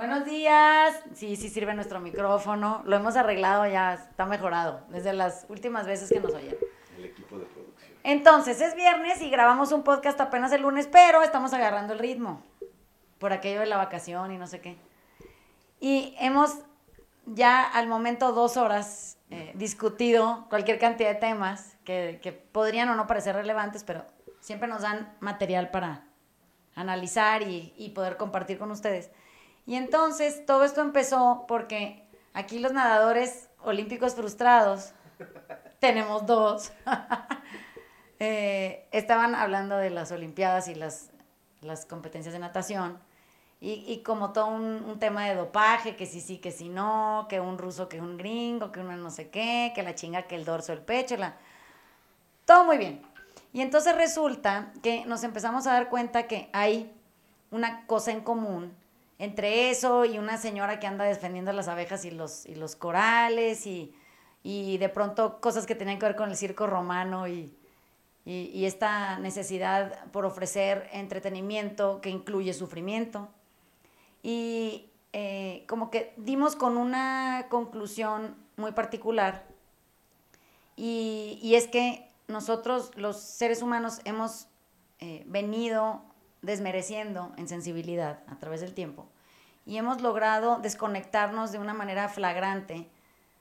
Buenos días. Sí, sí sirve nuestro micrófono. Lo hemos arreglado ya, está mejorado desde las últimas veces que nos oyen. El equipo de producción. Entonces, es viernes y grabamos un podcast apenas el lunes, pero estamos agarrando el ritmo por aquello de la vacación y no sé qué. Y hemos ya al momento dos horas eh, discutido cualquier cantidad de temas que, que podrían o no parecer relevantes, pero siempre nos dan material para analizar y, y poder compartir con ustedes. Y entonces todo esto empezó porque aquí los nadadores olímpicos frustrados, tenemos dos, eh, estaban hablando de las Olimpiadas y las, las competencias de natación. Y, y como todo un, tema de dopaje, que sí, sí, que sí, no, que un ruso, que un gringo, que uno no sé qué, que la chinga, que el dorso, el pecho, la... todo muy bien. Y entonces resulta que nos empezamos a dar cuenta que hay una cosa en común entre eso y una señora que anda defendiendo las abejas y los, y los corales y, y de pronto cosas que tenían que ver con el circo romano y, y, y, esta necesidad por ofrecer entretenimiento que incluye sufrimiento. Y eh, como que dimos con una conclusión muy particular y, y es que nosotros los seres humanos hemos eh, venido desmereciendo en sensibilidad a través del tiempo y hemos logrado desconectarnos de una manera flagrante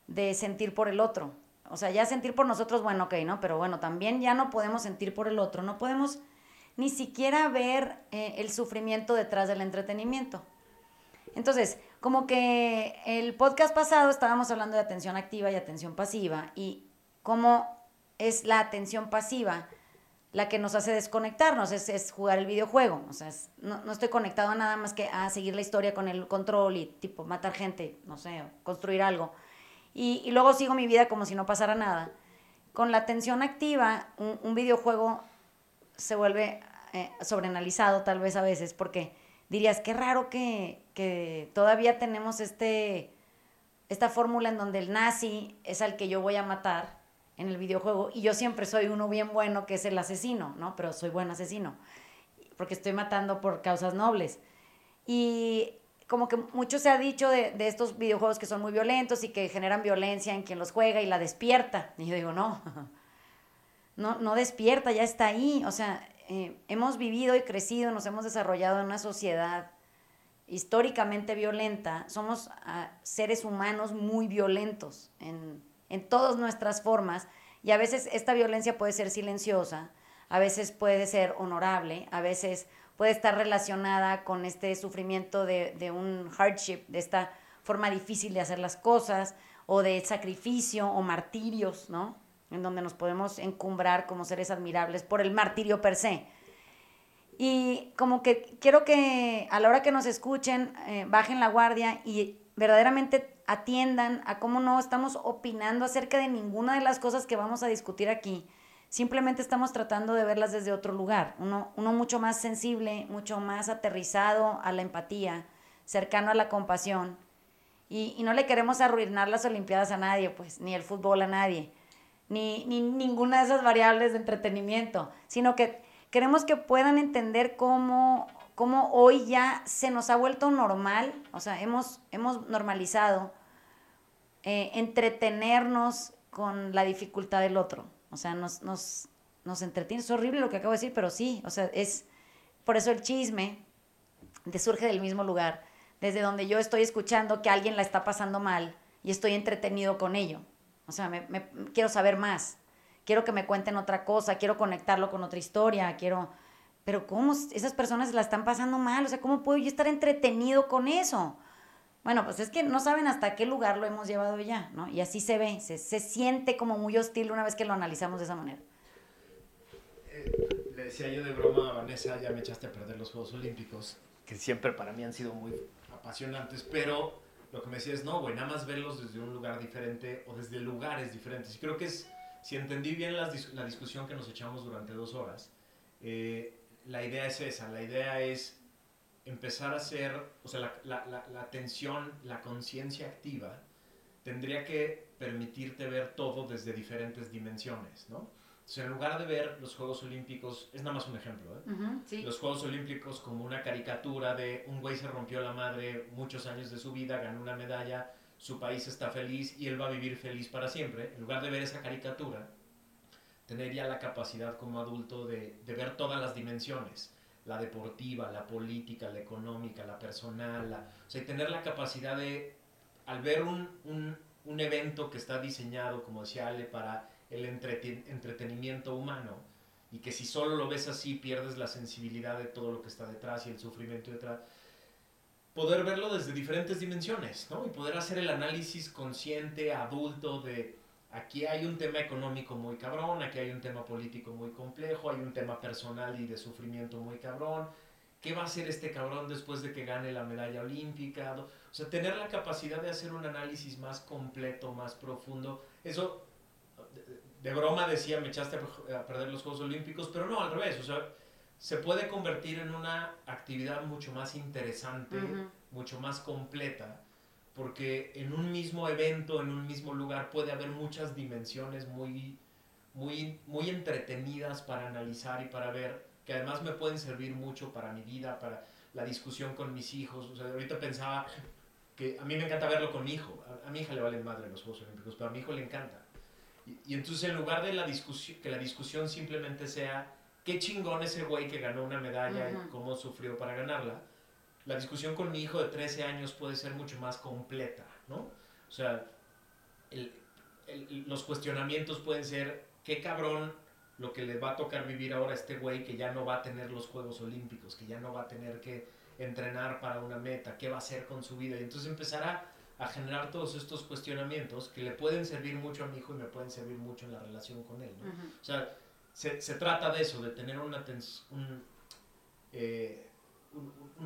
de sentir por el otro. O sea, ya sentir por nosotros, bueno, ok, ¿no? Pero bueno, también ya no podemos sentir por el otro, no podemos ni siquiera ver eh, el sufrimiento detrás del entretenimiento. Entonces, como que el podcast pasado estábamos hablando de atención activa y atención pasiva y cómo es la atención pasiva la que nos hace desconectarnos, es, jugar el videojuego. O sea, no, no, estoy conectado a nada más que a seguir la historia con el control y tipo matar gente, no sé, construir algo. Y, luego sigo mi vida como si no pasara nada. Con la atención activa, un, un videojuego se vuelve eh, sobreanalizado tal vez a veces, porque dirías, qué raro que, que todavía tenemos este, esta fórmula en donde el nazi es al que yo voy a matar en el videojuego y yo siempre soy uno bien bueno que es el asesino, ¿no? Pero soy buen asesino porque estoy matando por causas nobles. Y como que mucho se ha dicho de, de, estos videojuegos que son muy violentos y que generan violencia en quien los juega y la despierta. Y yo digo, no, no, no despierta, ya está ahí. O sea, eh, hemos vivido y crecido, nos hemos desarrollado en una sociedad históricamente violenta. Somos uh, seres humanos muy violentos en en todas nuestras formas y a veces esta violencia puede ser silenciosa, a veces puede ser honorable, a veces puede estar relacionada con este sufrimiento de, de un hardship, de esta forma difícil de hacer las cosas o de sacrificio o martirios, ¿no? En donde nos podemos encumbrar como seres admirables por el martirio per se. Y como que quiero que a la hora que nos escuchen, eh, bajen la guardia y verdaderamente atiendan a cómo no estamos opinando acerca de ninguna de las cosas que vamos a discutir aquí. Simplemente estamos tratando de verlas desde otro lugar, uno, uno mucho más sensible, mucho más aterrizado a la empatía, cercano a la compasión. Y, y no le queremos arruinar las Olimpiadas a nadie, pues, ni el fútbol a nadie, ni, ni ninguna de esas variables de entretenimiento, sino que queremos que puedan entender cómo cómo hoy ya se nos ha vuelto normal, o sea, hemos, hemos normalizado eh, entretenernos con la dificultad del otro. O sea, nos, nos, nos entretiene. Es horrible lo que acabo de decir, pero sí, o sea, es por eso el chisme de surge del mismo lugar, desde donde yo estoy escuchando que alguien la está pasando mal y estoy entretenido con ello. O sea, me, me, quiero saber más, quiero que me cuenten otra cosa, quiero conectarlo con otra historia, quiero pero ¿cómo esas personas la están pasando mal? O sea, ¿cómo puedo yo estar entretenido con eso? Bueno, pues es que no saben hasta qué lugar lo hemos llevado ya, ¿no? Y así se ve, se, se siente como muy hostil una vez que lo analizamos de esa manera. Eh, le decía yo de broma a Vanessa, ya me echaste a perder los Juegos Olímpicos, que siempre para mí han sido muy apasionantes, pero lo que me decía es, no, güey, nada más verlos desde un lugar diferente o desde lugares diferentes. Y creo que es, si entendí bien la, la discusión que nos echamos durante dos horas, eh, la idea es esa, la idea es empezar a hacer, o sea, la, la, la, la atención, la conciencia activa, tendría que permitirte ver todo desde diferentes dimensiones, ¿no? Entonces, en lugar de ver los Juegos Olímpicos, es nada más un ejemplo, ¿eh? los Juegos Olímpicos como una caricatura de un güey se rompió la madre muchos años de su vida, ganó una medalla, su país está feliz y él va a vivir feliz para siempre, en lugar de ver esa caricatura, tener ya la capacidad como adulto de, de ver todas las dimensiones, la deportiva, la política, la económica, la personal, la, o sea, tener la capacidad de, al ver un, un, un evento que está diseñado, como decía Ale, para el entretenimiento humano y que si solo lo ves así pierdes la sensibilidad de todo lo que está detrás y el sufrimiento detrás, poder verlo desde diferentes dimensiones, ¿no? Y poder hacer el análisis consciente, adulto, de aquí hay un tema económico muy cabrón, aquí hay un tema político muy complejo, hay un tema personal y de sufrimiento muy cabrón. ¿Qué va a hacer este cabrón después de que gane la medalla olímpica? O sea, tener la capacidad de hacer un análisis más completo, más profundo, eso de broma decía, me echaste a perder los Juegos Olímpicos, pero no, al revés, o sea, se puede convertir en una actividad mucho más interesante, mucho más completa, porque en un mismo evento, en un mismo lugar, puede haber muchas dimensiones muy, muy, muy entretenidas para analizar y para ver, que además me pueden servir mucho para mi vida, para la discusión con mis hijos. O sea, ahorita pensaba que a mí me encanta verlo con mi hijo. A, a mi hija le valen madre los Juegos Olímpicos, pero a mi hijo le encanta. Y, entonces en lugar de la discusión, que la discusión simplemente sea qué chingón ese güey que ganó una medalla y cómo sufrió para ganarla, la discusión con mi hijo de 13 años puede ser mucho más completa, ¿no? O sea, los cuestionamientos pueden ser qué cabrón lo que le va a tocar vivir ahora a este güey que ya no va a tener los Juegos Olímpicos, que ya no va a tener que entrenar para una meta, qué va a hacer con su vida. Y entonces empezará a generar todos estos cuestionamientos que le pueden servir mucho a mi hijo y me pueden servir mucho en la relación con él. ¿no? O sea, se, se, trata de eso, de tener una, un,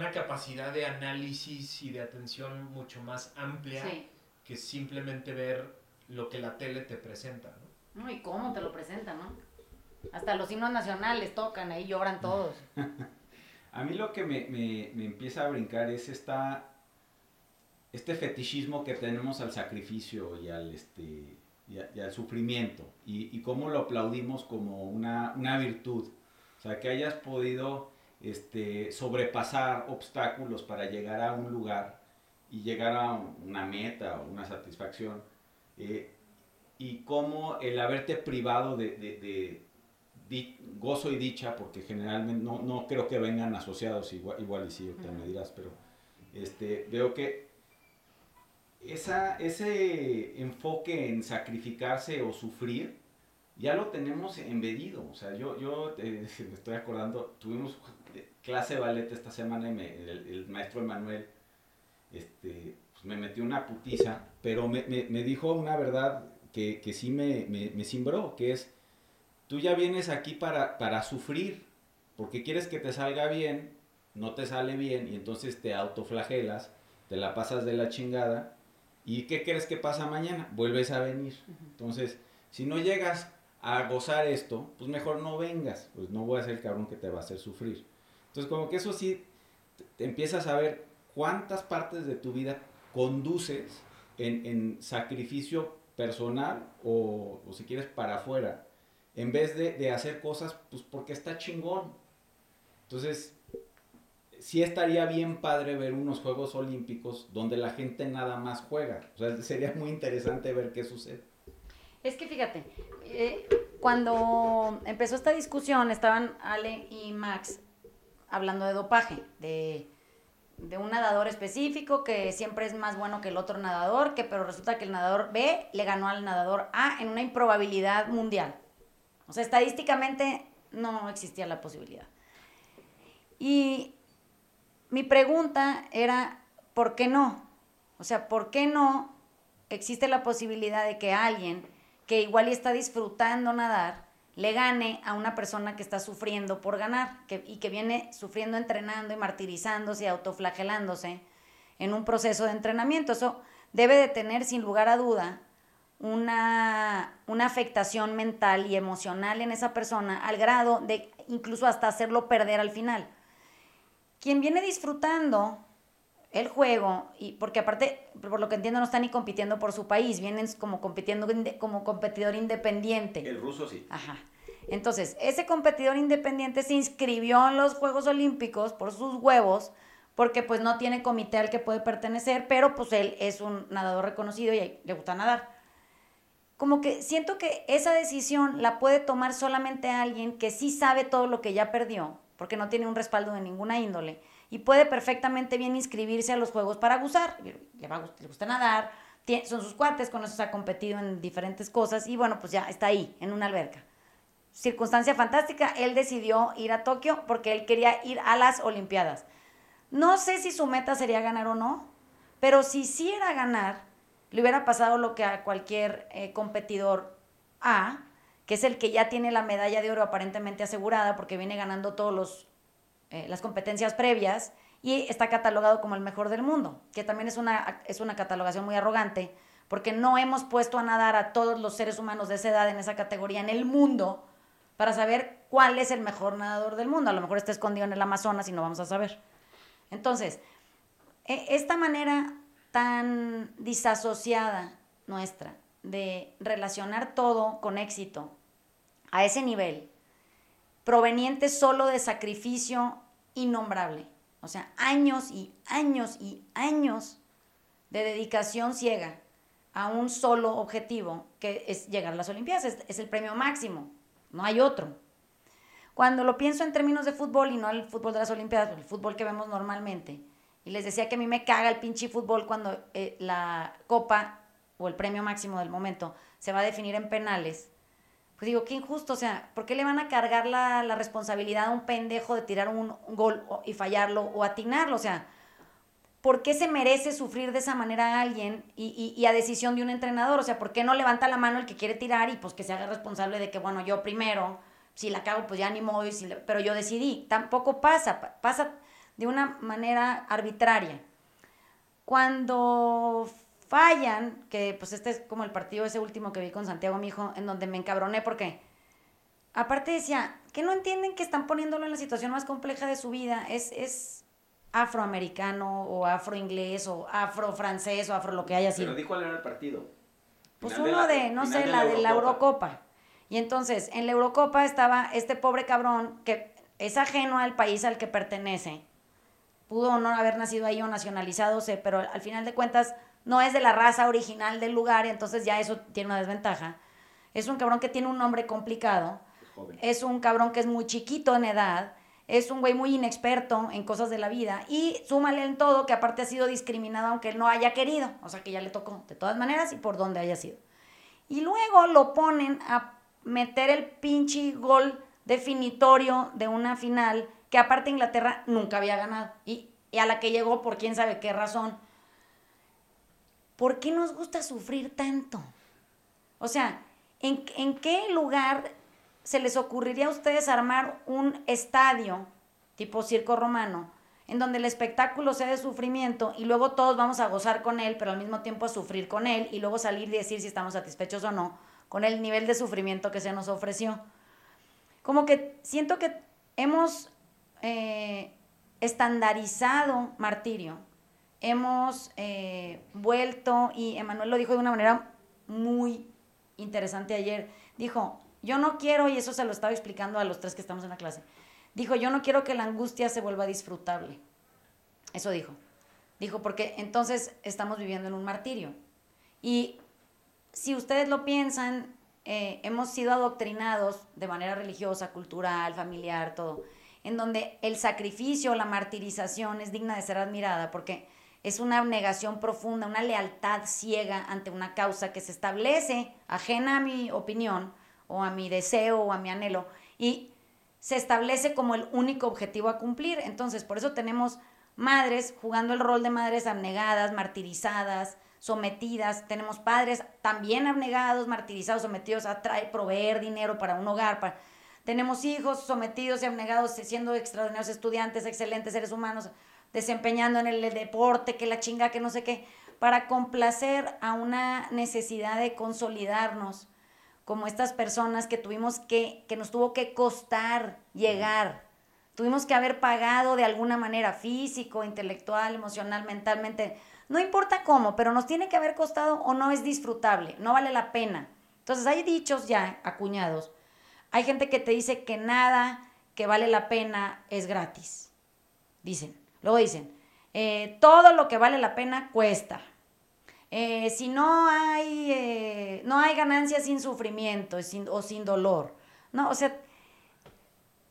una capacidad de análisis y de atención mucho más amplia que simplemente ver lo que la tele te presenta. ¿no? y cómo te lo presenta, ¿no? Hasta los himnos nacionales tocan, ahí lloran todos. a mí lo que me, me, me empieza a brincar es esta este fetichismo que tenemos al sacrificio y al, este, y, al sufrimiento y, y, cómo lo aplaudimos como una, una, virtud. O sea, que hayas podido este, sobrepasar obstáculos para llegar a un lugar y llegar a una meta o una satisfacción. Eh, y cómo el haberte privado de, de, de, gozo y dicha, porque generalmente no, no, creo que vengan asociados igual, igual y sí, te me dirás, pero este, veo que esa, ese enfoque en sacrificarse o sufrir, ya lo tenemos embedido. O sea, yo, yo me estoy acordando, tuvimos clase de ballet esta semana y el, maestro Emanuel este, pues me metió una putiza, pero me, me, dijo una verdad que, que sí me, me, cimbró, que es, tú ya vienes aquí para, para sufrir, porque quieres que te salga bien, no te sale bien y entonces te autoflagelas, te la pasas de la chingada ¿Y qué crees que pasa mañana? Vuelves a venir. Entonces, si no llegas a gozar esto, pues mejor no vengas. Pues no voy a ser el cabrón que te va a hacer sufrir. Entonces, como que eso sí, te empiezas a ver cuántas partes de tu vida conduces en, sacrificio personal o, o, si quieres para afuera, en vez de, de hacer cosas, pues porque está chingón. Entonces, sí estaría bien padre ver unos Juegos Olímpicos donde la gente nada más juega. O sea, sería muy interesante ver qué sucede. Es que fíjate, eh, cuando empezó esta discusión estaban Ale y Max hablando de dopaje, de, de, un nadador específico que siempre es más bueno que el otro nadador, que pero resulta que el nadador B le ganó al nadador A en una improbabilidad mundial. O sea, estadísticamente no existía la posibilidad. Y mi pregunta era, ¿por qué no? O sea, ¿por qué no existe la posibilidad de que alguien que igual está disfrutando nadar le gane a una persona que está sufriendo por ganar y que viene sufriendo, entrenando y martirizándose y autoflagelándose en un proceso de entrenamiento? Eso debe de tener sin lugar a duda una, una afectación mental y emocional en esa persona al grado de incluso hasta hacerlo perder al final quien viene disfrutando el juego, y porque aparte, por lo que entiendo, no están ni compitiendo por su país, vienen como compitiendo como competidor independiente. El ruso sí. Ajá. Entonces, ese competidor independiente se inscribió en los Juegos Olímpicos por sus huevos, porque pues no tiene comité al que puede pertenecer, pero pues él es un nadador reconocido y le gusta nadar. Como que siento que esa decisión la puede tomar solamente alguien que sí sabe todo lo que ya perdió, porque no tiene un respaldo de ninguna índole, y puede perfectamente bien inscribirse a los Juegos para gozar. Le, gusta nadar, son sus cuates, con eso se ha competido en diferentes cosas, y bueno, pues ya está ahí, en una alberca circunstancia fantástica, él decidió ir a Tokio porque él quería ir a las Olimpiadas. No sé si su meta sería ganar o no, pero si sí era ganar, le hubiera pasado lo que a cualquier eh, competidor A, que es el que ya tiene la medalla de oro aparentemente asegurada porque viene ganando todas eh, las competencias previas y está catalogado como el mejor del mundo, que también es una, es una catalogación muy arrogante porque no hemos puesto a nadar a todos los seres humanos de esa edad en esa categoría en el mundo para saber cuál es el mejor nadador del mundo. A lo mejor está escondido en el Amazonas y no vamos a saber. Entonces, e, esta manera tan disasociada nuestra de relacionar todo con éxito a ese nivel, proveniente solo de sacrificio innombrable, o sea, años y años y años de dedicación ciega a un solo objetivo, que es llegar a las Olimpiadas, es el premio máximo, no hay otro. Cuando lo pienso en términos de fútbol y no el fútbol de las Olimpiadas, el fútbol que vemos normalmente, y les decía que a mí me caga el pinche fútbol cuando eh, la copa o el premio máximo del momento se va a definir en penales, pues digo, qué injusto, o sea, ¿por qué le van a cargar la, responsabilidad a un pendejo de tirar un, gol y fallarlo o atinarlo? O sea, ¿por qué se merece sufrir de esa manera a alguien y, y, a decisión de un entrenador? O sea, ¿por qué no levanta la mano el que quiere tirar y pues que se haga responsable de que, bueno, yo primero, si la cago, pues ya ni modo, pero yo decidí. Tampoco pasa, pasa de una manera arbitraria. Cuando fallan, que pues este es como el partido ese último que vi con Santiago, mi hijo, en donde me encabroné porque, aparte decía, que no entienden que están poniéndolo en la situación más compleja de su vida, es... es afroamericano o afroinglés o afrofrancés o afro lo que haya sido. Pero di cuál era el partido. Pues uno de, no sé, la, de la Eurocopa. Y entonces, en la Eurocopa estaba este pobre cabrón que es ajeno al país al que pertenece. Pudo no haber nacido ahí o nacionalizado, sé, pero al final de cuentas no es de la raza original del lugar, y entonces ya eso tiene una desventaja. Es un cabrón que tiene un nombre complicado. Es, es un cabrón que es muy chiquito en edad es un güey muy inexperto en cosas de la vida y súmale en todo que aparte ha sido discriminado aunque él no haya querido, o sea que ya le tocó de todas maneras y por donde haya sido. Y luego lo ponen a meter el pinche gol definitorio de una final que aparte Inglaterra nunca había ganado y, y a la que llegó por quién sabe qué razón. ¿Por qué nos gusta sufrir tanto? O sea, ¿en, qué lugar se les ocurriría a ustedes armar un estadio tipo circo romano, en donde el espectáculo sea de sufrimiento y luego todos vamos a gozar con él, pero al mismo tiempo a sufrir con él y luego salir y decir si estamos satisfechos o no con el nivel de sufrimiento que se nos ofreció? Como que siento que hemos eh, estandarizado martirio, hemos eh, vuelto, y Emanuel lo dijo de una manera muy interesante ayer, dijo, yo no quiero, y eso se lo estaba explicando a los tres que estamos en la clase, dijo, yo no quiero que la angustia se vuelva disfrutable. Eso dijo. Dijo, porque entonces estamos viviendo en un martirio. Y si ustedes lo piensan, eh, hemos sido adoctrinados de manera religiosa, cultural, familiar, todo, en donde el sacrificio, la martirización es digna de ser admirada, porque es una abnegación profunda, una lealtad ciega ante una causa que se establece, ajena a mi opinión, o a mi deseo o a mi anhelo y se establece como el único objetivo a cumplir. Entonces, por eso tenemos madres jugando el rol de madres abnegadas, martirizadas, sometidas. Tenemos padres también abnegados, martirizados, sometidos a traer, proveer dinero para un hogar. Para... Tenemos hijos sometidos y abnegados, siendo extraordinarios estudiantes, excelentes seres humanos, desempeñando en el deporte, que la chinga, que no sé qué, para complacer a una necesidad de consolidarnos como estas personas que tuvimos que, que nos tuvo que costar llegar. Tuvimos que haber pagado de alguna manera físico, intelectual, emocional, mentalmente. No importa cómo, pero nos tiene que haber costado o no es disfrutable, no vale la pena. Entonces hay dichos ya acuñados. hay gente que te dice que nada que vale la pena es gratis. Dicen. Luego dicen, eh, todo lo que vale la pena cuesta. Eh, si no hay, eh, no hay ganancia sin sufrimiento o sin dolor. No, o sea,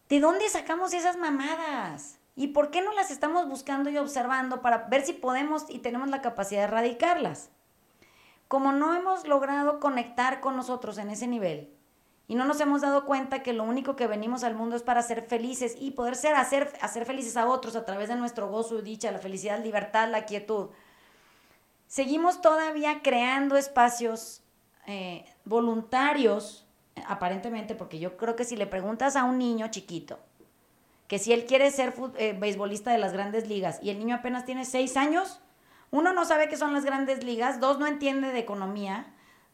¿de dónde sacamos esas mamadas? ¿Y por qué no las estamos buscando y observando para ver si podemos y tenemos la capacidad de erradicarlas? Como no hemos logrado conectar con nosotros en ese nivel y no nos hemos dado cuenta que lo único que venimos al mundo es para ser felices y poder ser, hacer, hacer felices a otros a través de nuestro gozo dicha, la felicidad, libertad, la quietud, seguimos todavía creando espacios eh, voluntarios, aparentemente, porque yo creo que si le preguntas a un niño chiquito que si él quiere ser eh, beisbolista de las grandes ligas y el niño apenas tiene seis años, uno no sabe qué son las grandes ligas, dos no entiende de economía,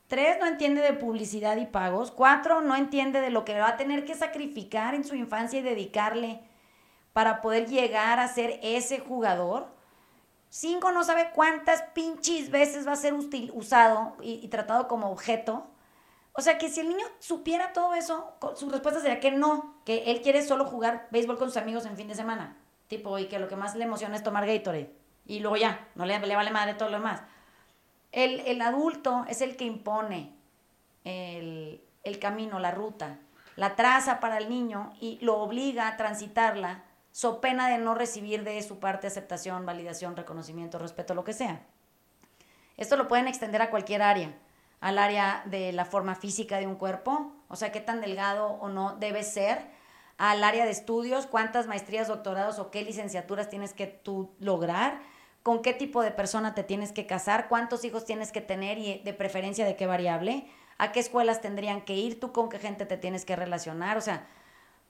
tres no entiende de publicidad y pagos, cuatro no entiende de lo que va a tener que sacrificar en su infancia y dedicarle para poder llegar a ser ese jugador. Cinco no sabe cuántas pinches veces va a ser usado y, tratado como objeto. O sea que si el niño supiera todo eso, su respuesta sería que no, que él quiere solo jugar béisbol con sus amigos en fin de semana. Tipo, y que lo que más le emociona es tomar Gatorade. Y luego ya, no le, le vale madre todo lo demás. El, el adulto es el que impone el, el camino, la ruta, la traza para el niño y lo obliga a transitarla so pena de no recibir de su parte aceptación, validación, reconocimiento, respeto, lo que sea. Esto lo pueden extender a cualquier área, al área de la forma física de un cuerpo, o sea, qué tan delgado o no debe ser, al área de estudios, cuántas maestrías, doctorados o qué licenciaturas tienes que tú lograr, con qué tipo de persona te tienes que casar, cuántos hijos tienes que tener y de preferencia de qué variable, a qué escuelas tendrían que ir, tú con qué gente te tienes que relacionar, o sea,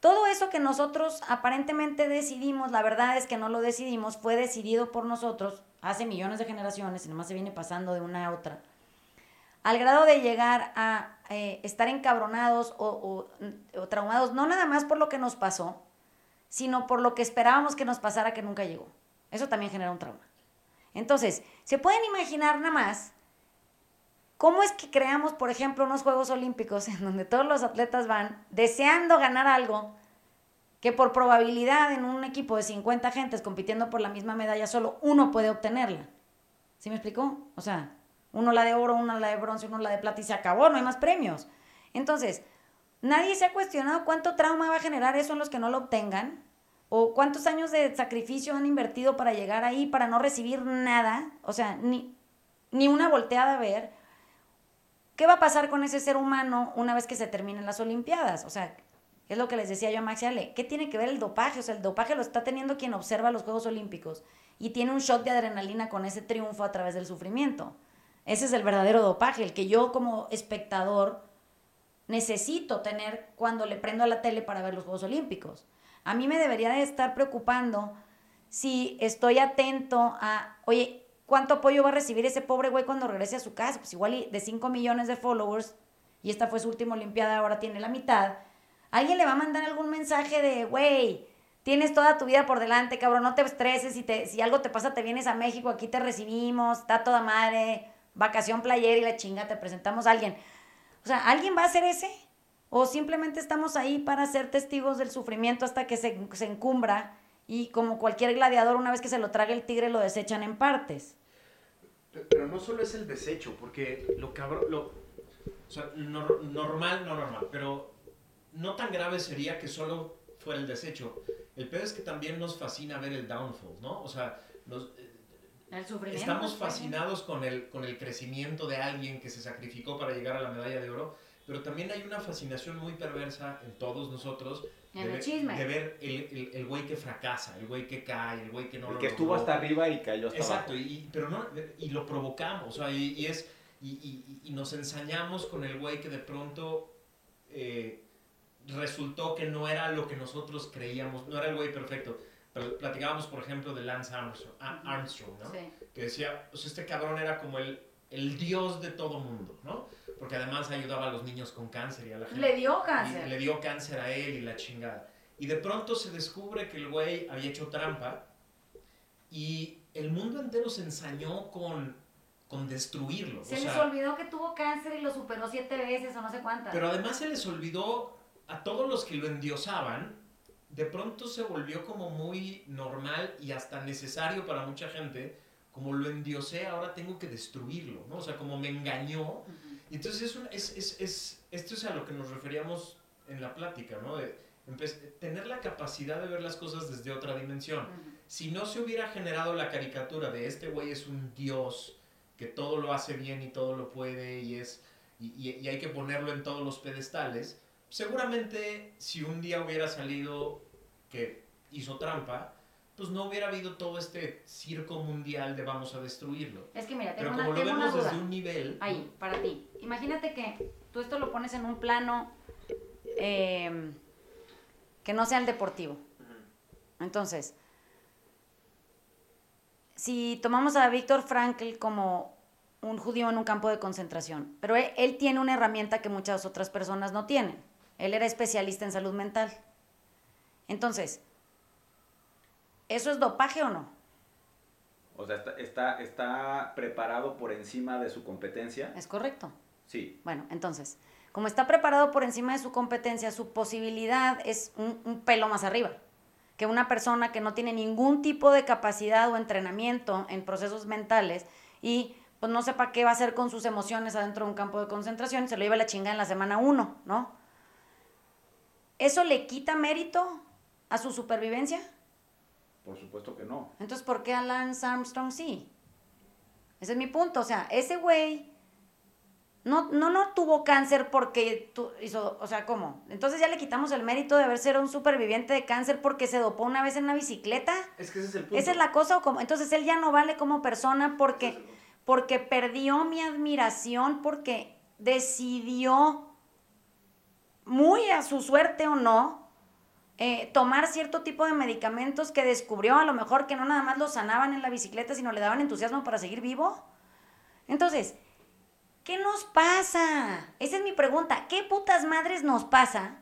todo eso que nosotros aparentemente decidimos, la verdad es que no lo decidimos, fue decidido por nosotros hace millones de generaciones y nomás se viene pasando de una a otra. Al grado de llegar a eh, estar encabronados o, o traumados, no nada más por lo que nos pasó, sino por lo que esperábamos que nos pasara que nunca llegó. Eso también genera un trauma. Entonces, se pueden imaginar nada más ¿Cómo es que creamos, por ejemplo, unos Juegos Olímpicos en donde todos los atletas van deseando ganar algo que por probabilidad en un equipo de 50 gentes compitiendo por la misma medalla solo uno puede obtenerla? ¿Sí me explicó? O sea, uno la de oro, uno la de bronce, uno la de plata y se acabó, no hay más premios. Entonces, nadie se ha cuestionado cuánto trauma va a generar eso en los que no lo obtengan o cuántos años de sacrificio han invertido para llegar ahí, para no recibir nada, o sea, ni, ni una volteada a ver ¿Qué va a pasar con ese ser humano una vez que se terminen las Olimpiadas? O sea, es lo que les decía yo a Max Ale. ¿Qué tiene que ver el dopaje? O sea, el dopaje lo está teniendo quien observa los Juegos Olímpicos y tiene un shot de adrenalina con ese triunfo a través del sufrimiento. Ese es el verdadero dopaje, el que yo como espectador necesito tener cuando le prendo a la tele para ver los Juegos Olímpicos. A mí me debería de estar preocupando si estoy atento a, oye, ¿Cuánto apoyo va a recibir ese pobre güey cuando regrese a su casa? Pues igual de 5 millones de followers, y esta fue su última Olimpiada, ahora tiene la mitad. ¿Alguien le va a mandar algún mensaje de, güey, tienes toda tu vida por delante, cabrón, no te estreses, si, te, si algo te pasa te vienes a México, aquí te recibimos, está toda madre, vacación player y la chinga, te presentamos a alguien. O sea, ¿alguien va a hacer ese? ¿O simplemente estamos ahí para ser testigos del sufrimiento hasta que se, se encumbra y como cualquier gladiador, una vez que se lo traga el tigre, lo desechan en partes? Pero no solo es el desecho, porque lo cabrón, lo, o sea, normal, no normal, pero no tan grave sería que solo fuera el desecho. El peor es que también nos fascina ver el downfall, ¿no? O sea, nos, estamos fascinados con el, con el crecimiento de alguien que se sacrificó para llegar a la medalla de oro, pero también hay una fascinación muy perversa en todos nosotros de, ver el, el, güey que fracasa, el güey que cae, el güey que no el que estuvo hasta arriba y cayó hasta Exacto, Y, pero no, y lo provocamos, o sea, y, es, y, y, nos ensañamos con el güey que de pronto eh, resultó que no era lo que nosotros creíamos, no era el güey perfecto. Platicábamos, por ejemplo, de Lance Armstrong, Armstrong ¿no? Que decía, pues este cabrón era como el, el dios de todo mundo, ¿no? porque además ayudaba a los niños con cáncer y a la gente. Le dio cáncer. le dio cáncer a él y la chingada. Y de pronto se descubre que el güey había hecho trampa y el mundo entero se ensañó con, con destruirlo. Se les olvidó que tuvo cáncer y lo superó siete veces o no sé cuántas. Pero además se les olvidó a todos los que lo endiosaban, de pronto se volvió como muy normal y hasta necesario para mucha gente, como lo endiosé, ahora tengo que destruirlo, ¿no? O sea, como me engañó. Y entonces es, un, es, es, es, esto es a lo que nos referíamos en la plática, ¿no? De tener la capacidad de ver las cosas desde otra dimensión. Si no se hubiera generado la caricatura de este güey es un dios, que todo lo hace bien y todo lo puede y es y, y, hay que ponerlo en todos los pedestales, seguramente si un día hubiera salido que hizo trampa, pues no hubiera habido todo este circo mundial de vamos a destruirlo. Es que mira, tengo Pero como lo vemos desde un nivel... Ahí, para ti. Imagínate que tú esto lo pones en un plano em, que no sea el deportivo. Entonces, si tomamos a Víctor Frankl como un judío en un campo de concentración, pero él, él, tiene una herramienta que muchas otras personas no tienen. Él era especialista en salud mental. Entonces, ¿eso es dopaje o no? O sea, está, está, está preparado por encima de su competencia. Es correcto. Sí. Bueno, entonces, como está preparado por encima de su competencia, su posibilidad es un, un, pelo más arriba que una persona que no tiene ningún tipo de capacidad o entrenamiento en procesos mentales y pues no sepa qué va a hacer con sus emociones adentro de un campo de concentración, se lo lleva la chinga en la semana uno, ¿no? ¿Eso le quita mérito a su supervivencia? Por supuesto que no. Entonces, ¿por qué a Lance Armstrong sí? Ese es mi punto. O sea, ese güey no, no, no tuvo cáncer porque hizo, o sea, ¿cómo? Entonces ya le quitamos el mérito de haber sido un superviviente de cáncer porque se dopó una vez en una bicicleta. Es que ese es el punto. Esa es la cosa, o como, entonces él ya no vale como persona porque, porque perdió mi admiración, porque decidió, muy a su suerte o no, eh, tomar cierto tipo de medicamentos que descubrió a lo mejor que no nada más lo sanaban en la bicicleta, sino le daban entusiasmo para seguir vivo. Entonces, ¿qué nos pasa? Esa es mi pregunta. ¿Qué putas madres nos pasa?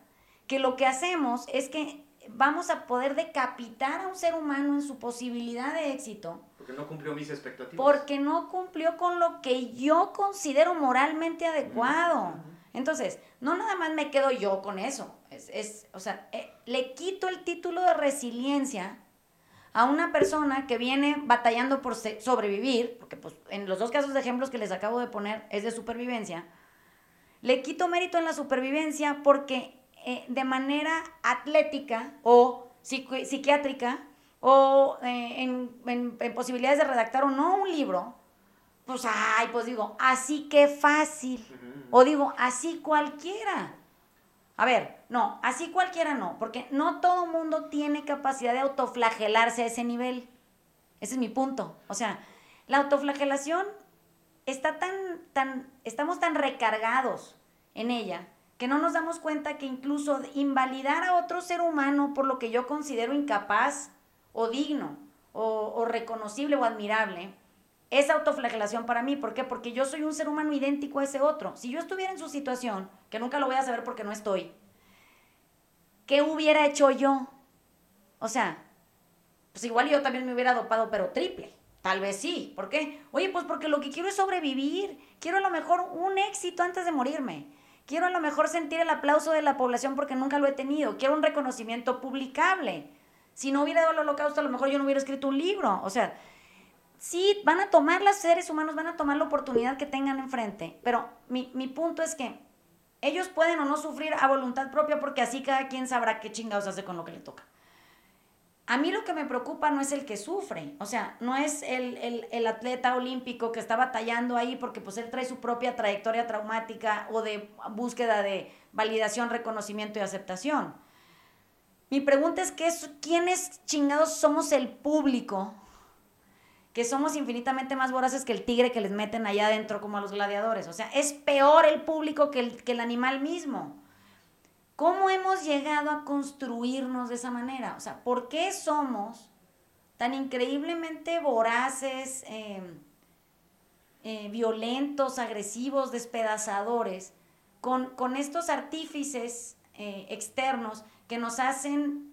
Que lo que hacemos es que vamos a poder decapitar a un ser humano en su posibilidad de éxito. Porque no cumplió mis expectativas. Porque no cumplió con lo que yo considero moralmente adecuado. Entonces, no nada más me quedo yo con eso. Es, o sea, eh, le quito el título de resiliencia a una persona que viene batallando por sobrevivir, porque pues en los dos casos de ejemplos que les acabo de poner es de supervivencia, le quito mérito en la supervivencia porque eh, de manera atlética o psiquiátrica o eh, en, en posibilidades de redactar o no un libro, pues, ay, pues digo, así que fácil. O digo, así cualquiera. A ver, no, así cualquiera no, porque no todo mundo tiene capacidad de autoflagelarse a ese nivel. Ese es mi punto. O sea, la autoflagelación está tan, tan, estamos tan recargados en ella que no nos damos cuenta que incluso invalidar a otro ser humano por lo que yo considero incapaz o digno o, o reconocible o admirable, es autoflagelación para mí. ¿Por qué? Porque yo soy un ser humano idéntico a ese otro. Si yo estuviera en su situación, que nunca lo voy a saber porque no estoy, ¿qué hubiera hecho yo? O sea, pues igual yo también me hubiera dopado, pero triple. Tal vez sí. ¿Por qué? Oye, pues porque lo que quiero es sobrevivir. Quiero a lo mejor un éxito antes de morirme. Quiero a lo mejor sentir el aplauso de la población porque nunca lo he tenido. Quiero un reconocimiento publicable. Si no hubiera dado el holocausto, a lo mejor yo no hubiera escrito un libro. O sea, sí, van a tomar los seres humanos, van a tomar la oportunidad que tengan enfrente, pero mi, mi, punto es que ellos pueden o no sufrir a voluntad propia porque así cada quien sabrá qué chingados hace con lo que le toca. A mí lo que me preocupa no es el que sufre, o sea, no es el, el, el, atleta olímpico que está batallando ahí porque pues él trae su propia trayectoria traumática o de búsqueda de validación, reconocimiento y aceptación. Mi pregunta es, ¿qué es ¿quiénes chingados somos el público que somos infinitamente más voraces que el tigre que les meten allá adentro como a los gladiadores. O sea, es peor el público que el, que el animal mismo. ¿Cómo hemos llegado a construirnos de esa manera? O sea, ¿por qué somos tan increíblemente voraces, eh, eh, violentos, agresivos, despedazadores, con, con estos artífices eh, externos que nos hacen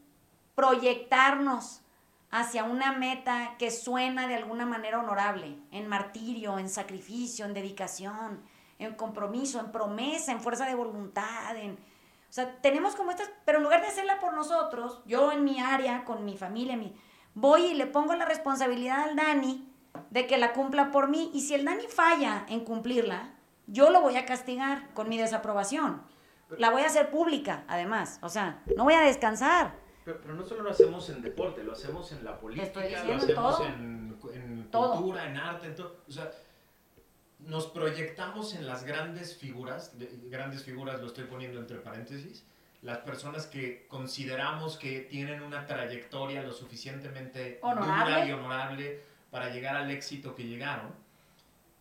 proyectarnos hacia una meta que suena de alguna manera honorable, en martirio, en sacrificio, en dedicación, en compromiso, en promesa, en fuerza de voluntad, en... O sea, tenemos como estas, pero en lugar de hacerla por nosotros, yo en mi área, con mi familia, mi, voy y le pongo la responsabilidad al Dani de que la cumpla por mí. Y si el Dani falla en cumplirla, yo lo voy a castigar con mi desaprobación. La voy a hacer pública, además. O sea, no voy a descansar. Pero, no solo lo hacemos en deporte, lo hacemos en la política, lo hacemos en, en cultura, en arte, en todo. O sea, nos proyectamos en las grandes figuras, grandes figuras lo estoy poniendo entre paréntesis, las personas que consideramos que tienen una trayectoria lo suficientemente dura y honorable para llegar al éxito que llegaron.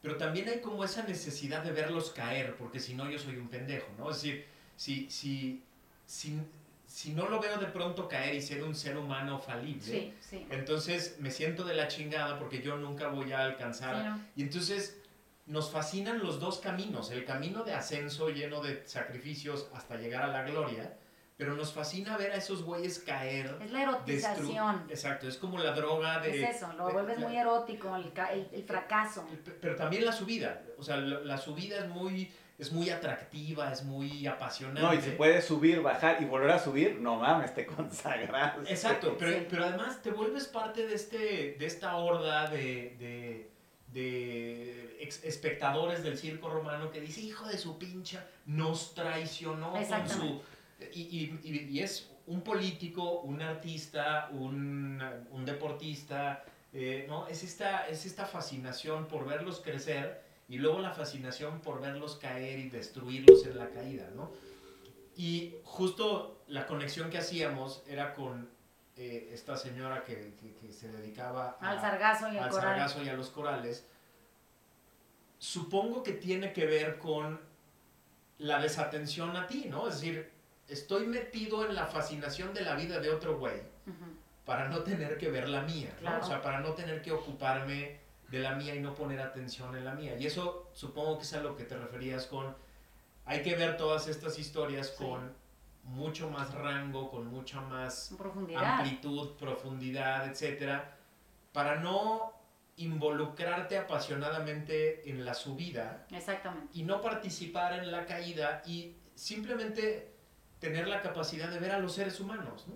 Pero también hay como esa necesidad de verlos caer, porque si no yo soy un pendejo, ¿no? Es decir, si, si, si, si no lo veo de pronto caer y ser un ser humano falible, entonces me siento de la chingada porque yo nunca voy a alcanzar. Y entonces nos fascinan los dos caminos, el camino de ascenso lleno de sacrificios hasta llegar a la gloria, pero nos fascina ver a esos güeyes caer. Es la erotización. Exacto, es como la droga de... Es eso, lo vuelves muy erótico, el, el, fracaso. pero también la subida, o sea, la, subida es muy, es muy atractiva, es muy apasionante. No, y se puede subir, bajar y volver a subir, no mames, te consagras. Exacto, pero, pero además te vuelves parte de, este, de esta horda de de espectadores del circo romano que dice, hijo de su pincha, nos traicionó con su... Y, y, es un político, un artista, un, un deportista, eh, ¿no? Es esta, es esta fascinación por verlos crecer y luego la fascinación por verlos caer y destruirlos en la caída, ¿no? Y justo la conexión que hacíamos era con eh, esta señora que, se dedicaba al sargazo y, al sargazo y a los corales, supongo que tiene que ver con la desatención a ti, ¿no? Es decir, estoy metido en la fascinación de la vida de otro güey para no tener que ver la mía, ¿no? O sea, para no tener que ocuparme de la mía y no poner atención en la mía. Y eso supongo que es a lo que te referías con, hay que ver todas estas historias con mucho más rango, con mucha más amplitud, profundidad, etcétera, para no involucrarte apasionadamente en la subida Exactamente. y no participar en la caída y simplemente tener la capacidad de ver a los seres humanos, ¿no?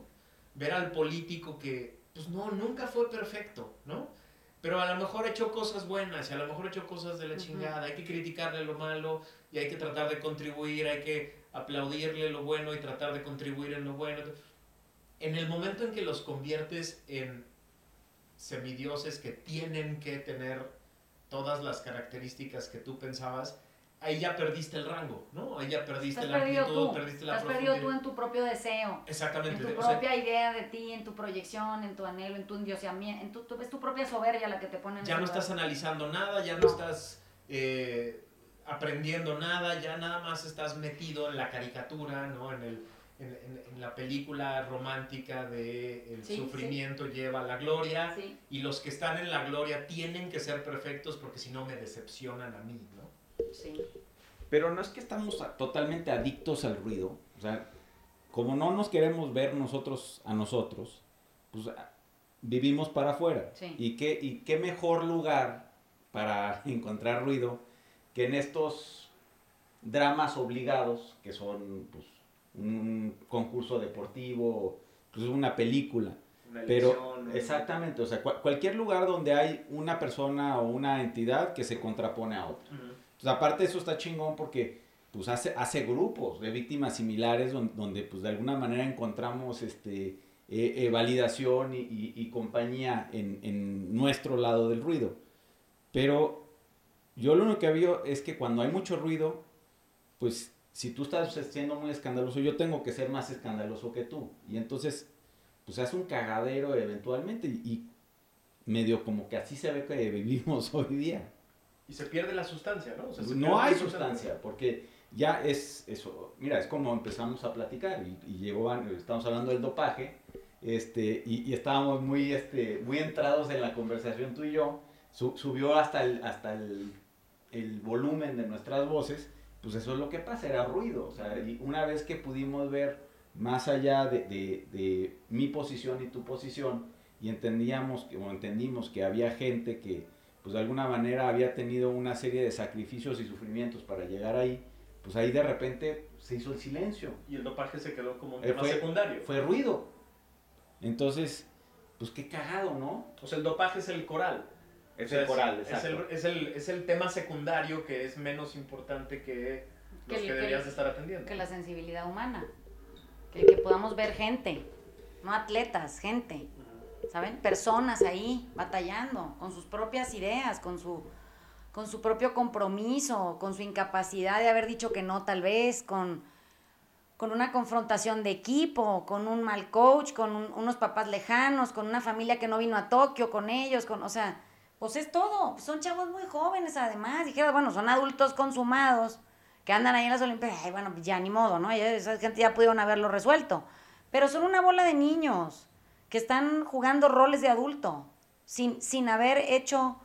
Ver al político que, pues no, nunca fue perfecto, ¿no? Pero a lo mejor ha hecho cosas buenas y a lo mejor ha hecho cosas de la chingada. Hay que criticarle lo malo y hay que tratar de contribuir, hay que aplaudirle lo bueno y tratar de contribuir en lo bueno. En el momento en que los conviertes en semidioses que tienen que tener todas las características que tú pensabas, ahí ya perdiste el rango, ¿no? Ahí ya perdiste la amplitud, perdiste la Has perdido tú en tu propio deseo. Exactamente. En tu propia idea de ti, en tu proyección, en tu anhelo, en tu endiosamiento, en tu, es tu propia soberbia la que te pone en Ya no estás analizando nada, ya no, estás... Eh, aprendiendo nada, ya nada más estás metido en la caricatura, ¿no? En, el, en, la película romántica de el sufrimiento lleva a la gloria y los que están en la gloria tienen que ser perfectos porque si no me decepcionan a mí, ¿no? Sí. Pero no es que estamos totalmente adictos al ruido, o sea, como no nos queremos ver nosotros a nosotros, pues vivimos para afuera. ¿Y, qué, ¿Y qué mejor lugar para encontrar ruido que en estos dramas obligados, que son pues, un concurso deportivo, pues una película. pero exactamente, o sea, cualquier lugar donde hay una persona o una entidad que se contrapone a otra. Entonces, aparte eso está chingón porque pues hace, hace grupos de víctimas similares donde, pues de alguna manera encontramos este eh, eh, validación y, y, compañía en, en, nuestro lado del ruido. Pero yo lo único que veo es que cuando hay mucho ruido, pues si tú estás siendo muy escandaloso, yo tengo que ser más escandaloso que tú. Y entonces, pues hace un cagadero eventualmente y, medio como que así se ve que vivimos hoy día. Y se pierde la sustancia, ¿no? no hay sustancia, porque ya es eso. Mira, es como empezamos a platicar y, y llegó, estamos hablando del dopaje, este, y, y, estábamos muy, este, muy entrados en la conversación tú y yo. subió hasta el, hasta el el volumen de nuestras voces, pues eso es lo que pasa, era ruido. O sea, y una vez que pudimos ver más allá de, mi posición y tu posición, y entendíamos que, o entendimos que había gente que, pues de alguna manera había tenido una serie de sacrificios y sufrimientos para llegar ahí, pues ahí de repente se hizo el silencio. Y el dopaje se quedó como un Eh, tema fue- secundario. Fue ruido. Entonces, pues qué cagado, ¿no? O sea, el dopaje es el coral. Es O sea, el coral, es, exacto. el, es, el, es el tema secundario que es menos importante que los Que que, el- que deberías de estar atendiendo. que la sensibilidad humana. Que, que podamos ver gente, no atletas, gente, ¿saben? Personas ahí batallando con sus propias ideas, con su, con su propio compromiso, con su incapacidad de haber dicho que no tal vez, con, con una confrontación de equipo, con un mal coach, con un- unos papás lejanos, con una familia que no vino a Tokio con ellos, con, o sea, pues es todo. Son chavos muy jóvenes además, dijeras, bueno, son adultos consumados que andan ahí en las Olimpiadas, bueno, ya ni modo, ¿no? Esa gente ya pudieron haberlo resuelto. Pero son una bola de niños que están jugando roles de adulto, sin, sin haber hecho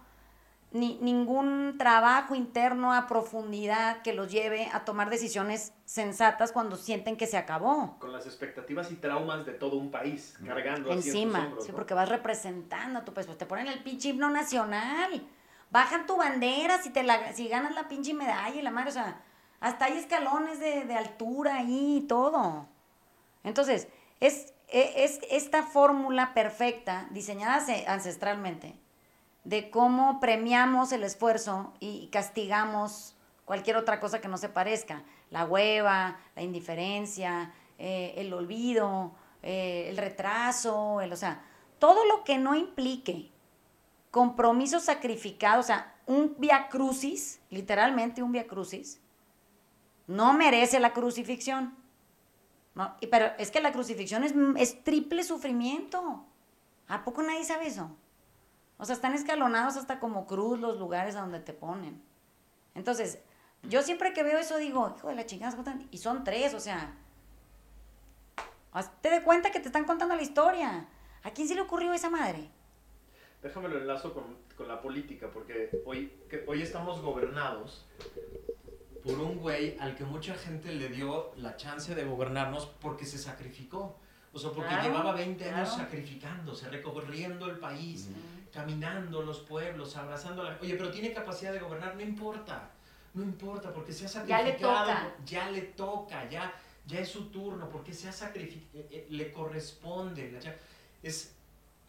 ni, ningún trabajo interno a profundidad que los lleve a tomar decisiones sensatas cuando sienten que se acabó. Con las expectativas y traumas de todo un país cargando así en Encima, hombros, sí, ¿no? porque vas representando a tu país, pues te ponen el pinche himno nacional, bajan tu bandera si, te la, si ganas la pinche medalla y la madre, o sea, hasta hay escalones de, de altura ahí y todo. Entonces, es, es esta fórmula perfecta, diseñada ance- ancestralmente, de cómo premiamos el esfuerzo y castigamos cualquier otra cosa que no se parezca. La hueva, la indiferencia, eh, el olvido, eh, el retraso, el, o sea, todo lo que no implique compromiso sacrificado, o sea, un via crucis, literalmente un via crucis, no merece la crucifixión. No, y- pero es que la crucifixión es, es triple sufrimiento. ¿A poco nadie sabe eso? O sea, están escalonados hasta como cruz los lugares a donde te ponen. Entonces, yo siempre que veo eso digo, hijo de la chingada, ¿cuántas- y son tres, o sea, hazte de cuenta que te están contando la historia. ¿A quién se le ocurrió esa madre? Déjame lo enlazo con, con la política, porque hoy, hoy estamos gobernados por un güey al que mucha gente le dio la chance de gobernarnos porque se sacrificó. O sea, porque Claro, llevaba 20 años claro. sacrificándose, recorriendo el país, caminando los pueblos, abrazando a la... Oye, pero tiene capacidad de gobernar, no importa. No importa, porque se ha Ya le sacrificado. toca. Ya le toca, ya, ya es su turno, porque se ha sacrificado, le corresponde. ya- es,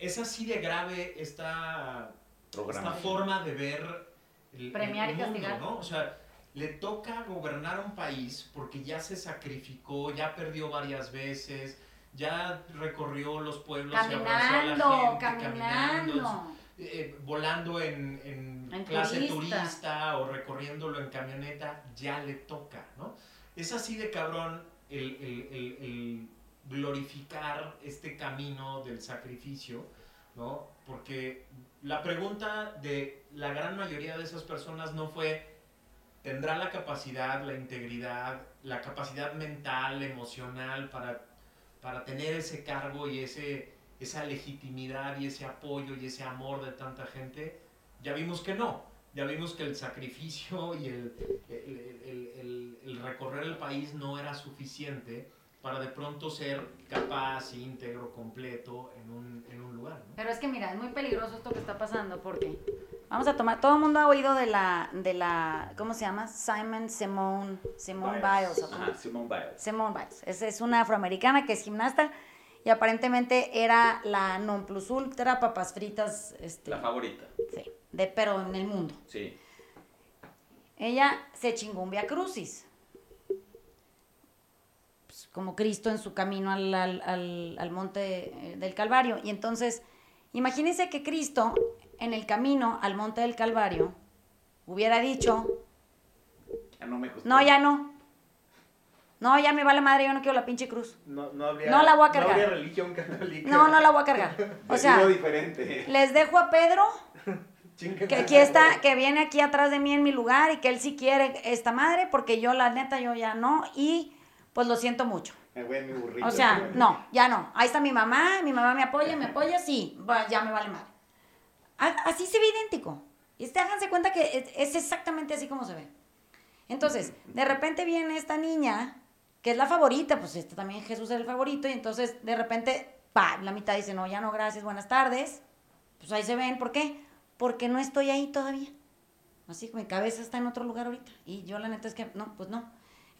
es así de grave esta, esta forma de ver el, Premiar el y mundo, castigar. ¿no? O sea, le toca gobernar un país porque ya se sacrificó, ya perdió varias veces, ya recorrió los pueblos y abrazó a la Caminando, gente, caminando. eh, volando en, en En clase turista. turista. o recorriéndolo en camioneta, ya le toca, ¿no? Es así de cabrón el, el- el- el glorificar este camino del sacrificio, ¿no? Porque la pregunta de la gran mayoría de esas personas no fue, ¿tendrá la capacidad, la integridad, la capacidad mental, emocional para, para tener ese cargo y ese, esa legitimidad y ese apoyo y ese amor de tanta gente? Ya vimos que no. Ya vimos que el sacrificio y el, el- el- el- el recorrer el país no era suficiente para de pronto ser capaz, íntegro, completo en un, en un lugar. ¿no? Pero es que mira, es muy peligroso esto que está pasando porque vamos a tomar, todo el mundo ha oído de la, de la, ¿cómo se llama? Simon Simone, Simone Biles. ¿o cómo? Ajá, Simone Biles. Simone Biles. Es, es una afroamericana que es gimnasta y aparentemente era la non plus ultra papas fritas, este, La favorita. sí, de, pero en el mundo. Sí. Ella se chingó un Via Crucis. Como Cristo en su camino al, al- al- al monte eh, del Calvario. Y entonces, imagínense que Cristo en el camino al monte del Calvario hubiera dicho, Ya no me gustó. no, ya no. No, ya me vale madre, yo no quiero la pinche cruz. No, no, habría, No la voy a cargar. habría religión católica. No, no la voy a cargar. O sea, diferente. les dejo a Pedro que aquí está, que viene aquí atrás de mí en mi lugar y que él sí quiere esta madre, porque yo la neta yo ya no, y pues lo siento mucho. Me voy en mi burrito. O sea, no, ya no. Ahí está mi mamá, mi mamá me apoya, me apoya, sí, ya me vale. A- Así se ve idéntico. Y este, háganse cuenta que es, es exactamente así como se ve. Entonces, de repente viene esta niña, que es la favorita, pues este también Jesús era el favorito, y entonces de repente, pa, la mitad dice, no, ya no, gracias, buenas tardes. Pues ahí se ven, ¿por qué? Porque no estoy ahí todavía. Así, mi cabeza está en otro lugar ahorita. Y yo la neta es que, no, pues no.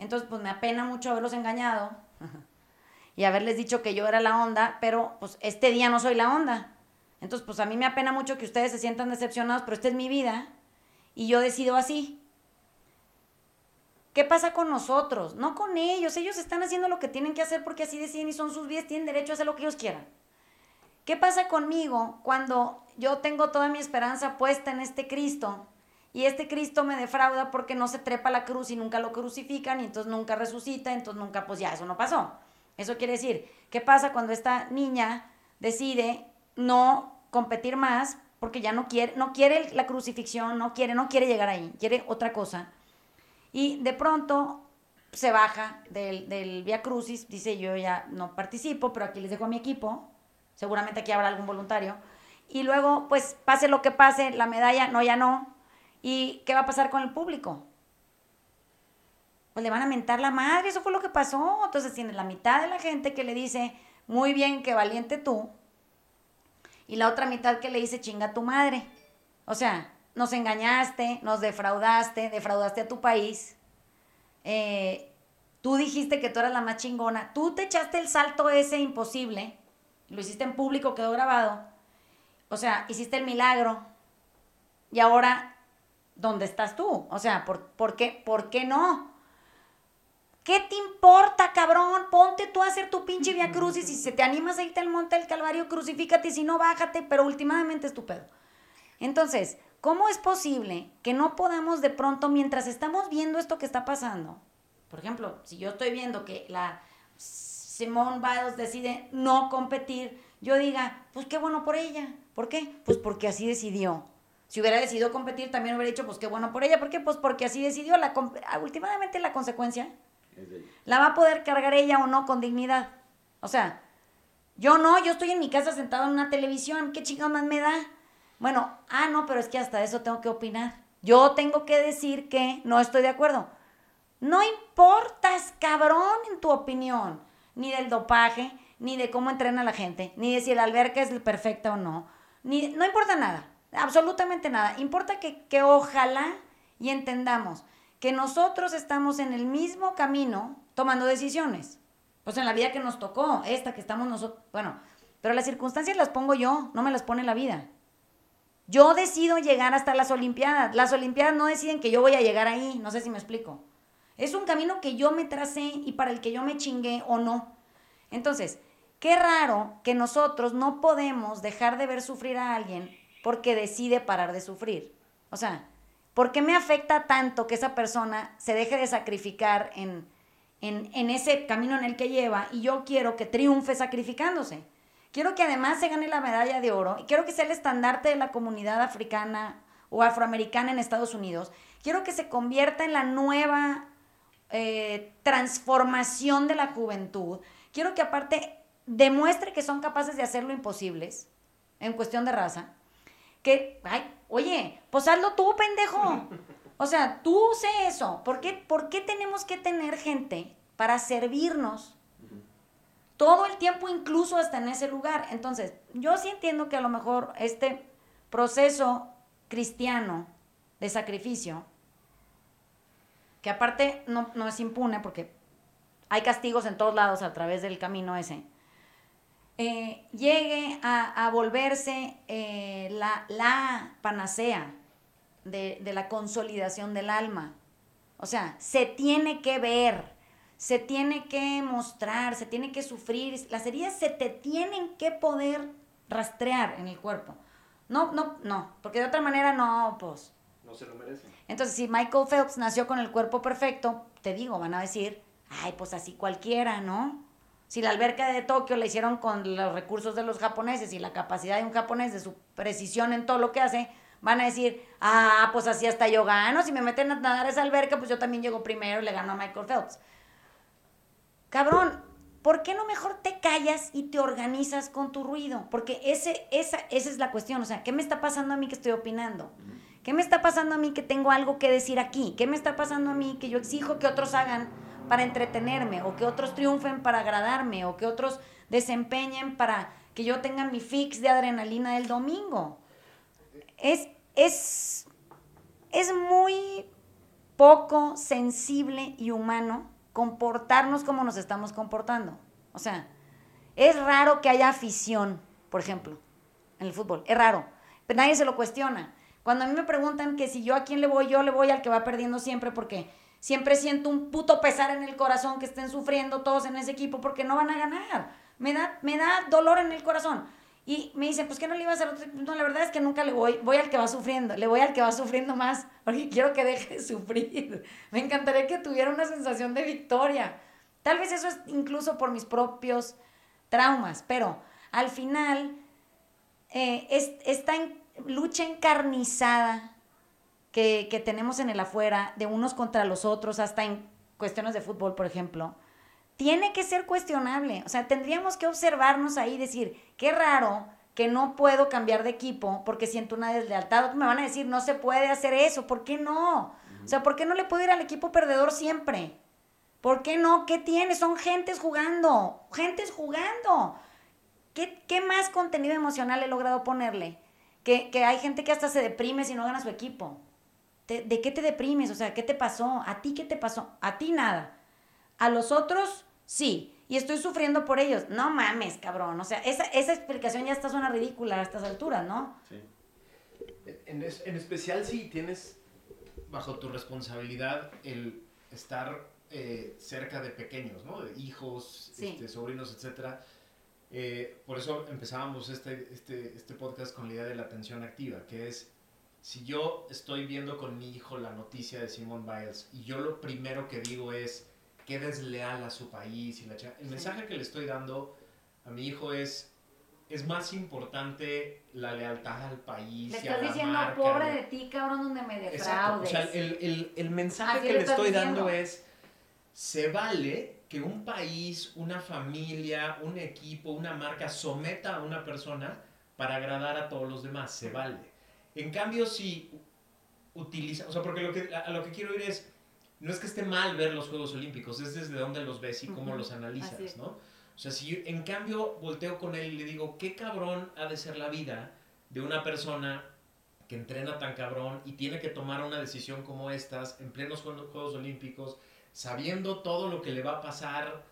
Entonces, pues me apena mucho haberlos engañado y haberles dicho que yo era la onda, pero pues este día no soy la onda. Entonces, pues a mí me apena mucho que ustedes se sientan decepcionados, pero esta es mi vida y yo decido así. ¿Qué pasa con nosotros? No con ellos. Ellos están haciendo lo que tienen que hacer porque así deciden y son sus vidas, tienen derecho a hacer lo que ellos quieran. ¿Qué pasa conmigo cuando yo tengo toda mi esperanza puesta en este Cristo y este Cristo me defrauda porque no se trepa a la cruz y nunca lo crucifican y entonces nunca resucita, entonces nunca, pues ya, eso no pasó. Eso quiere decir, ¿qué pasa cuando esta niña decide no competir más porque ya no quiere, no quiere la crucifixión, no quiere, no quiere llegar ahí, quiere otra cosa? Y de pronto se baja del, del Via Crucis, dice yo ya no participo, pero aquí les dejo a mi equipo, seguramente aquí habrá algún voluntario, y luego pues pase lo que pase, la medalla, no, ya no, ¿y qué va a pasar con el público? Pues le van a mentar la madre, eso fue lo que pasó, entonces tiene la mitad de la gente que le dice, muy bien, qué valiente tú, y la otra mitad que le dice, chinga tu madre, o sea, nos engañaste, nos defraudaste, defraudaste a tu país. Eh, tú dijiste que tú eras la más chingona. Tú te echaste el salto ese imposible. Lo hiciste en público, quedó grabado. O sea, hiciste el milagro. Y ahora, ¿dónde estás tú? O sea, ¿por, por, qué, ¿por qué no? ¿Qué te importa, cabrón? Ponte tú a hacer tu pinche via crucis. Si se te animas a irte al monte del Calvario, crucifícate. Si no, bájate. Pero últimamente es tu pedo. Entonces, ¿Cómo es posible que no podamos de pronto, mientras estamos viendo esto que está pasando, por ejemplo, si yo estoy viendo que la Simone Biles decide no competir, yo diga, pues qué bueno por ella. ¿Por qué? Pues porque así decidió. Si hubiera decidido competir, también hubiera dicho, pues qué bueno por ella. ¿Por qué? Pues porque así decidió. La, ah, últimamente la consecuencia la va a poder cargar ella o no con dignidad. O sea, yo no, yo estoy en mi casa sentado en una televisión, ¿qué chingados más me da? Bueno, ah, no, pero es que hasta eso tengo que opinar. Yo tengo que decir que no estoy de acuerdo. No importas, cabrón, en tu opinión, ni del dopaje, ni de cómo entrena la gente, ni de si la alberca es perfecta o no. Ni, no importa nada, absolutamente nada. Importa que, que ojalá y entendamos que nosotros estamos en el mismo camino tomando decisiones. Pues en la vida que nos tocó, esta que estamos nosotros, bueno, pero las circunstancias las pongo yo, no me las pone la vida. Yo decido llegar hasta las Olimpiadas. Las Olimpiadas no deciden que yo voy a llegar ahí. No sé si me explico. Es un camino que yo me tracé y para el que yo me chingué o no. Entonces, qué raro que nosotros no podemos dejar de ver sufrir a alguien porque decide parar de sufrir. O sea, ¿por qué me afecta tanto que esa persona se deje de sacrificar en, en, en ese camino en el que lleva y yo quiero que triunfe sacrificándose? Quiero que además se gane la medalla de oro y quiero que sea el estandarte de la comunidad africana o afroamericana en Estados Unidos. Quiero que se convierta en la nueva eh, transformación de la juventud. Quiero que aparte demuestre que son capaces de hacer lo imposibles en cuestión de raza. Que, ay, oye, pues hazlo tú, pendejo. O sea, tú sé eso. ¿Por qué, ¿Por qué tenemos que tener gente para servirnos todo el tiempo, incluso hasta en ese lugar. Entonces, yo sí entiendo que a lo mejor este proceso cristiano de sacrificio, que aparte no, es impune porque hay castigos en todos lados a través del camino ese, eh, llegue a, volverse eh, la, la, panacea de, de la consolidación del alma. O sea, se tiene que ver se tiene que mostrar, se tiene que sufrir, las heridas se te tienen que poder rastrear en el cuerpo. No, no, no, porque de otra manera no, pues. No se lo merece. Entonces, si Michael Phelps nació con el cuerpo perfecto, te digo, van a decir, ay, pues así cualquiera, ¿no? Si la alberca de Tokio la hicieron con los recursos de los japoneses y la capacidad de un japonés, de su precisión en todo lo que hace, van a decir, ah, pues así hasta yo gano. Si me meten a nadar a esa alberca, pues yo también llego primero y le gano a Michael Phelps cabrón, ¿por qué no mejor te callas y te organizas con tu ruido? Porque ese, esa, esa es la cuestión, o sea, ¿qué me está pasando a mí que estoy opinando? ¿Qué me está pasando a mí que tengo algo que decir aquí? ¿Qué me está pasando a mí que yo exijo que otros hagan para entretenerme? ¿O que otros triunfen para agradarme? ¿O que otros desempeñen para que yo tenga mi fix de adrenalina del domingo? Es, es, es muy poco sensible y humano comportarnos como nos estamos comportando. O sea, es raro que haya afición, por ejemplo, en el fútbol. Es raro. Pero nadie se lo cuestiona. Cuando a mí me preguntan que si yo a quién le voy, yo le voy al que va perdiendo siempre porque siempre siento un puto pesar en el corazón que estén sufriendo todos en ese equipo porque no van a ganar. Me da, me da dolor en el corazón. Y me dicen, pues que no le iba a hacer otro. No, la verdad es que nunca le voy. Voy al que va sufriendo. Le voy al que va sufriendo más porque quiero que deje de sufrir. Me encantaría que tuviera una sensación de victoria. Tal vez eso es incluso por mis propios traumas, pero al final eh, es, esta lucha encarnizada que, tenemos en el afuera, de unos contra los otros, hasta en cuestiones de fútbol, por ejemplo, tiene que ser cuestionable. O sea, tendríamos que observarnos ahí y decir, qué raro que no puedo cambiar de equipo porque siento una deslealtad. Me van a decir, no se puede hacer eso. ¿Por qué no? O sea, ¿por qué no le puedo ir al equipo perdedor siempre? ¿Por qué no? ¿Qué tiene? Son gentes jugando. Gentes jugando. ¿Qué, qué más contenido emocional he logrado ponerle? Que, que, hay gente que hasta se deprime si no gana su equipo. ¿De qué te deprimes? O sea, ¿qué te pasó? ¿A ti qué te pasó? A ti nada. A los otros, sí. Y estoy sufriendo por ellos. No mames, cabrón. O sea, esa, esa explicación ya está suena ridícula a estas alturas, ¿no? Sí. En, en especial si tienes bajo tu responsabilidad el estar eh, cerca de pequeños, ¿no? De hijos, este, sobrinos, etc. Eh, por eso empezábamos este, este, este podcast con la idea de la atención activa, que es si yo estoy viendo con mi hijo la noticia de Simone Biles y yo lo primero que digo es que desleal a su país y la el mensaje que le estoy dando a mi hijo es es más importante la lealtad al país. Le estás diciendo, pobre de ti, cabrón, donde me defraudes. O sea, el, el, el mensaje que le, estoy dando es, se vale que un país, una familia, un equipo, una marca someta a una persona para agradar a todos los demás, se vale. En cambio, si utiliza, o sea, porque lo que, a lo que quiero ir es, no es que esté mal ver los Juegos Olímpicos, es desde dónde los ves y cómo los analizas, ¿no? O sea, si en cambio volteo con él y le digo, qué cabrón ha de ser la vida de una persona que entrena tan cabrón y tiene que tomar una decisión como estas en plenos Juegos Olímpicos, sabiendo todo lo que le va a pasar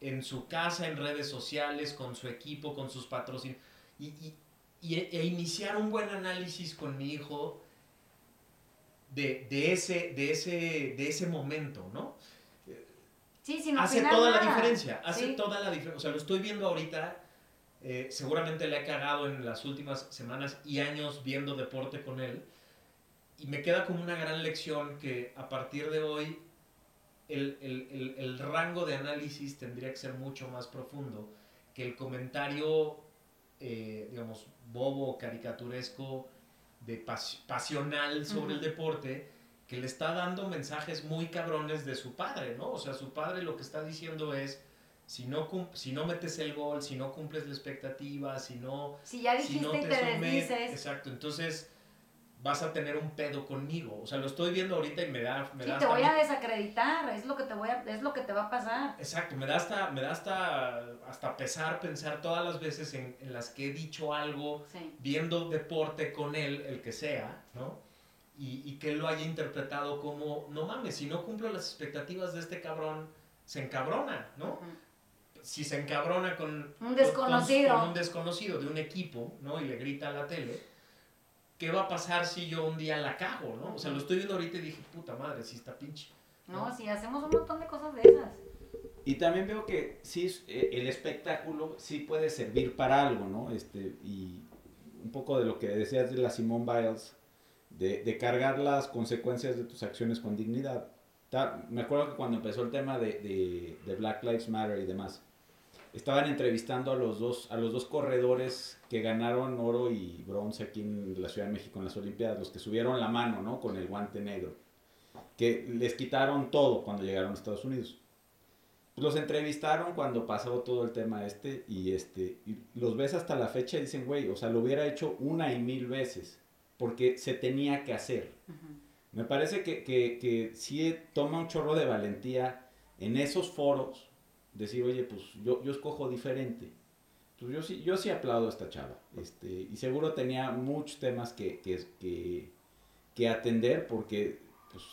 en su casa, en redes sociales, con su equipo, con sus patrocinios, y, e iniciar un buen análisis con mi hijo de, de, ese, de, ese, de ese momento, ¿no? Sí, sin hace toda la diferencia, hace toda la diferencia. O sea, lo estoy viendo ahorita, eh, seguramente le he cagado en las últimas semanas y años viendo deporte con él, y me queda como una gran lección que a partir de hoy el, el, el, rango de análisis tendría que ser mucho más profundo que el comentario, eh, digamos, bobo, caricaturesco, de pasional sobre el deporte, que le está dando mensajes muy cabrones de su padre, ¿no? O sea, su padre lo que está diciendo es, si no, si no metes el gol, si no cumples la expectativa, si no... Si ya dijiste y te, desdices. Exacto, entonces vas a tener un pedo conmigo. O sea, lo estoy viendo ahorita y me da... Me sí, da te voy a desacreditar, es lo que te voy a, es lo que te va a pasar. Exacto, me da hasta, me da hasta, hasta pesar pensar todas las veces en, en las que he dicho algo, viendo deporte con él, el que sea, ¿no? Y, y, que él lo haya interpretado como, no mames, si no cumplo las expectativas de este cabrón, se encabrona, ¿no? Si se encabrona con un desconocido. Con, con un desconocido de un equipo, ¿no? Y le grita a la tele ¿qué va a pasar si yo un día la cago, no? O sea, lo estoy viendo ahorita y dije, puta madre, sí está pinche. No, sí, hacemos un montón de cosas de esas. Y también veo que sí, eh, el espectáculo sí puede servir para algo, ¿no? Este, y un poco de lo que decías de la Simone Biles, de, de cargar las consecuencias de tus acciones con dignidad. me acuerdo que cuando empezó el tema de, de, de Black Lives Matter y demás, estaban entrevistando a los dos a los dos corredores que ganaron oro y bronce aquí en la Ciudad de México en las Olimpiadas, los que subieron la mano, ¿no? Con el guante negro, que les quitaron todo cuando llegaron a Estados Unidos. Pues los entrevistaron cuando pasó todo el tema este y este y los ves hasta la fecha y dicen, güey, o sea, lo hubiera hecho una y mil veces porque se tenía que hacer. Me parece que, que, que sí toma un chorro de valentía en esos foros decir, oye, pues yo, yo escojo diferente. Entonces yo sí, yo sí aplaudo a esta chava. Este, y seguro tenía muchos temas que, que, que, que atender porque pues,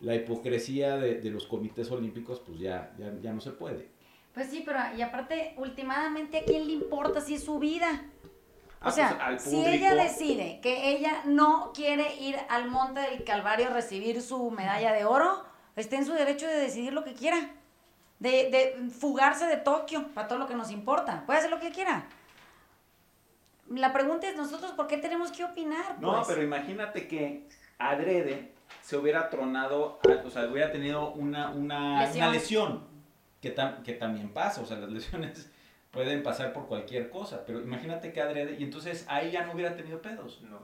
la hipocresía de, de los comités olímpicos, pues ya, ya, ya no se puede. Pues sí, pero y aparte, últimamente, ¿a quién le importa si es su vida? O Ah, sea, pues, si ella decide que ella no quiere ir al Monte del Calvario a recibir su medalla de oro, está en su derecho de decidir lo que quiera. De, de fugarse de Tokio para todo lo que nos importa. Puede hacer lo que quiera. La pregunta es, ¿nosotros por qué tenemos que opinar? No, pues? pero imagínate que adrede se hubiera tronado, a- o sea, hubiera tenido una, una Lesión. una lesión, que, tam- que también pasa, o sea, las lesiones pueden pasar por cualquier cosa, pero imagínate que adrede, y entonces ahí ya no hubiera tenido pedos. No.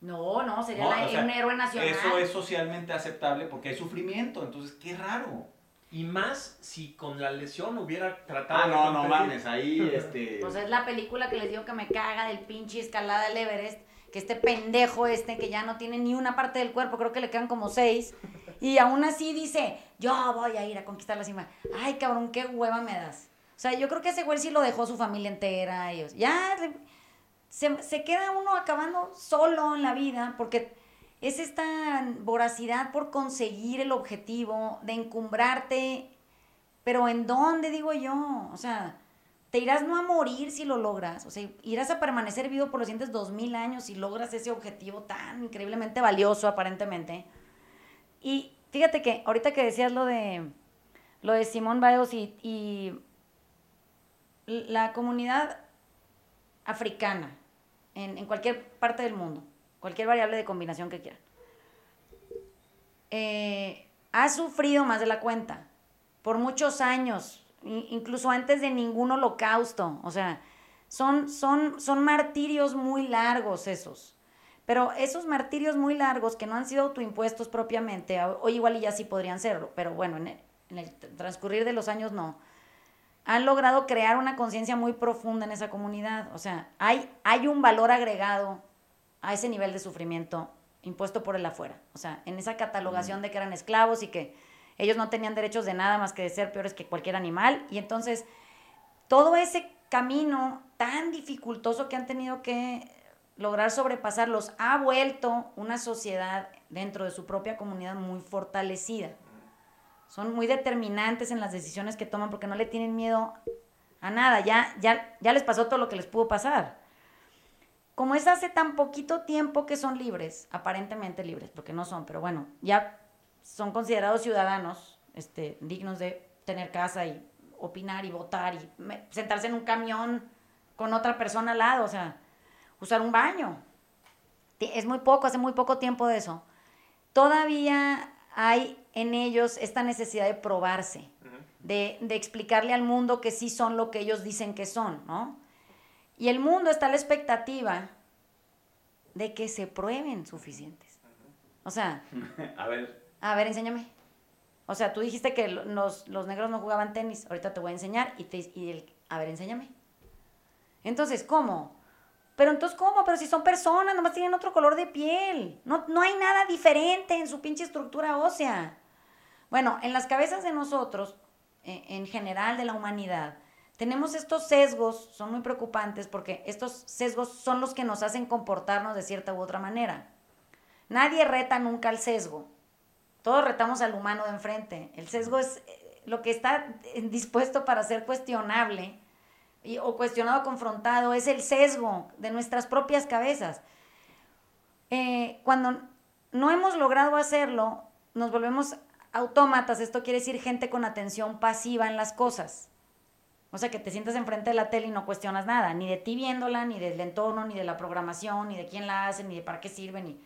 No, no, sería No, la- o sea, un héroe nacional. Eso es socialmente aceptable porque hay sufrimiento, entonces qué raro. Y más si con la lesión hubiera tratado Ah, de no, no mames, ahí este... Pues es la película que les digo que me caga del pinche escalada del Everest, que este pendejo este que ya no tiene ni una parte del cuerpo, creo que le quedan como seis, y aún así dice, yo voy a ir a conquistar la cima. Ay, cabrón, qué hueva me das. O sea, yo creo que ese güey sí lo dejó su familia entera, sea, ya se, se queda uno acabando solo en la vida, porque es esta voracidad por conseguir el objetivo, de encumbrarte, pero ¿en dónde digo yo? O sea, te irás no a morir si lo logras, o sea, irás a permanecer vivo por los siguientes dos mil años si logras ese objetivo tan increíblemente valioso aparentemente. Y fíjate que ahorita que decías lo de lo de Simón Biles y, y la comunidad africana en, en cualquier parte del mundo, cualquier variable de combinación que quieran, eh, ha sufrido más de la cuenta por muchos años, incluso antes de ningún holocausto. O sea, son, son, son martirios muy largos esos. Pero esos martirios muy largos que no han sido autoimpuestos propiamente, o igual y ya sí podrían serlo, pero bueno, en el, en el transcurrir de los años no, han logrado crear una conciencia muy profunda en esa comunidad. O sea, hay, hay un valor agregado a ese nivel de sufrimiento impuesto por el afuera. O sea, en esa catalogación de que eran esclavos y que ellos no tenían derechos de nada más que de ser peores que cualquier animal. Y entonces, todo ese camino tan dificultoso que han tenido que lograr sobrepasar los ha vuelto una sociedad dentro de su propia comunidad muy fortalecida. Son muy determinantes en las decisiones que toman porque no le tienen miedo a nada. Ya, ya, ya les pasó todo lo que les pudo pasar. Como es hace tan poquito tiempo que son libres, aparentemente libres, porque no son, pero bueno, ya son considerados ciudadanos este, dignos de tener casa y opinar y votar y me- sentarse en un camión con otra persona al lado, o sea, usar un baño. Es muy poco, hace muy poco tiempo de eso. Todavía hay en ellos esta necesidad de probarse, de, de explicarle al mundo que sí son lo que ellos dicen que son, ¿no? Y el mundo está a la expectativa de que se prueben suficientes. O sea, A ver, a ver, enséñame. O sea, tú dijiste que lo- los, los negros no jugaban tenis. Ahorita te voy a enseñar y, te, y el, a ver, enséñame. Entonces, ¿cómo? Pero entonces, ¿cómo? Pero si son personas, nomás tienen otro color de piel. No, no hay nada diferente en su pinche estructura ósea. Bueno, en las cabezas de nosotros, eh, en general de la humanidad, tenemos estos sesgos, son muy preocupantes porque estos sesgos son los que nos hacen comportarnos de cierta u otra manera. Nadie reta nunca al sesgo. Todos retamos al humano de enfrente. El sesgo es eh, lo que está eh, dispuesto para ser cuestionable y- o cuestionado, confrontado, es el sesgo de nuestras propias cabezas. Eh, cuando no hemos logrado hacerlo, nos volvemos autómatas. Esto quiere decir gente con atención pasiva en las cosas. O sea, que te sientas enfrente de la tele y no cuestionas nada, ni de ti viéndola, ni del entorno, ni de la programación, ni de quién la hace, ni de para qué sirve, ni,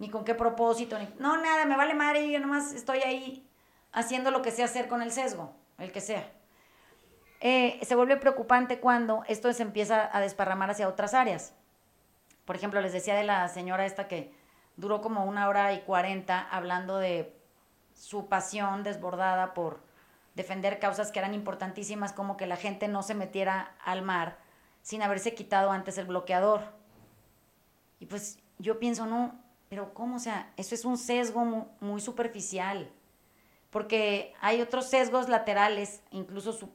ni con qué propósito, ni... No, nada, me vale madre, yo nomás estoy ahí haciendo lo que sé hacer con el sesgo, el que sea. Eh, se vuelve preocupante cuando esto se empieza a desparramar hacia otras áreas. Por ejemplo, les decía de la señora esta que duró como una hora y cuarenta hablando de su pasión desbordada por defender causas que eran importantísimas, como que la gente no se metiera al mar sin haberse quitado antes el bloqueador. Y pues yo pienso, no, pero ¿cómo? O sea, eso es un sesgo mu- muy, superficial, porque hay otros sesgos laterales, incluso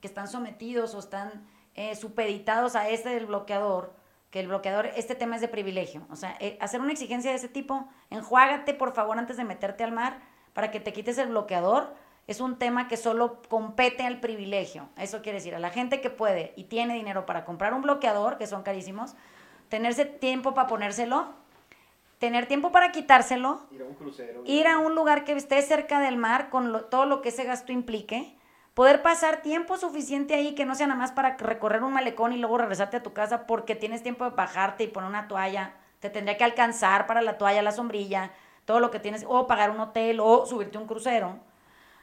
que están sometidos o están eh, supeditados a este del bloqueador, que el bloqueador, este tema es de privilegio. O sea, eh, hacer una exigencia de ese tipo, enjuágate por favor antes de meterte al mar, para que te quites el bloqueador es un tema que solo compete al privilegio. Eso quiere decir, a la gente que puede y tiene dinero para comprar un bloqueador, que son carísimos, tenerse tiempo para ponérselo, tener tiempo para quitárselo, ir a un crucero, ir a un lugar que esté cerca del mar con todo lo que ese gasto implique, poder pasar tiempo suficiente ahí que no sea nada más para recorrer un malecón y luego regresarte a tu casa porque tienes tiempo de bajarte y poner una toalla, te tendría que alcanzar para la toalla, la sombrilla, todo lo que tienes, o pagar un hotel o subirte a un crucero.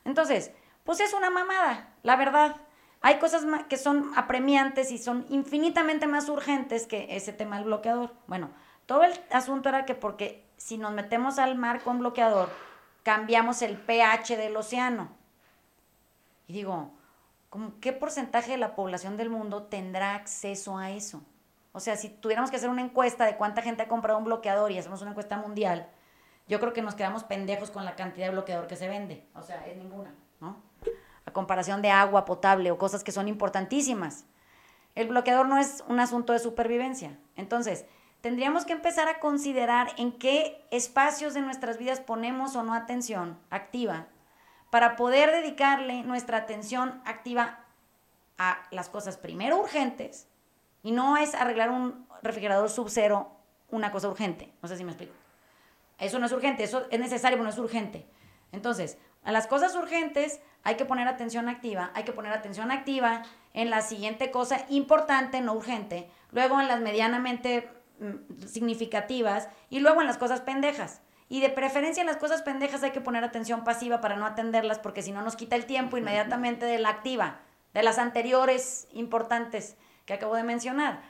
Entonces, pues es una mamada, la verdad. Hay cosas que son apremiantes y son infinitamente más urgentes que ese tema del bloqueador. Bueno, todo el asunto era que porque si nos metemos al mar con bloqueador, cambiamos el pH del océano. Y digo, ¿qué porcentaje de la población del mundo tendrá acceso a eso? O sea, si tuviéramos que hacer una encuesta de cuánta gente ha comprado un bloqueador y hacemos una encuesta mundial, yo creo que nos quedamos pendejos con la cantidad de bloqueador que se vende. O sea, es ninguna, ¿no? A comparación de agua potable o cosas que son importantísimas. El bloqueador no es un asunto de supervivencia. Entonces, tendríamos que empezar a considerar en qué espacios de nuestras vidas ponemos o no atención activa para poder dedicarle nuestra atención activa a las cosas primero urgentes y no es arreglar un refrigerador sub cero una cosa urgente. No sé si me explico. Eso no es urgente, eso es necesario, pero no es urgente. Entonces, a las cosas urgentes hay que poner atención activa, hay que poner atención activa en la siguiente cosa importante, no urgente, luego en las medianamente mm, significativas y luego en las cosas pendejas. Y de preferencia en las cosas pendejas hay que poner atención pasiva para no atenderlas porque si no nos quita el tiempo inmediatamente de la activa, de las anteriores importantes que acabo de mencionar.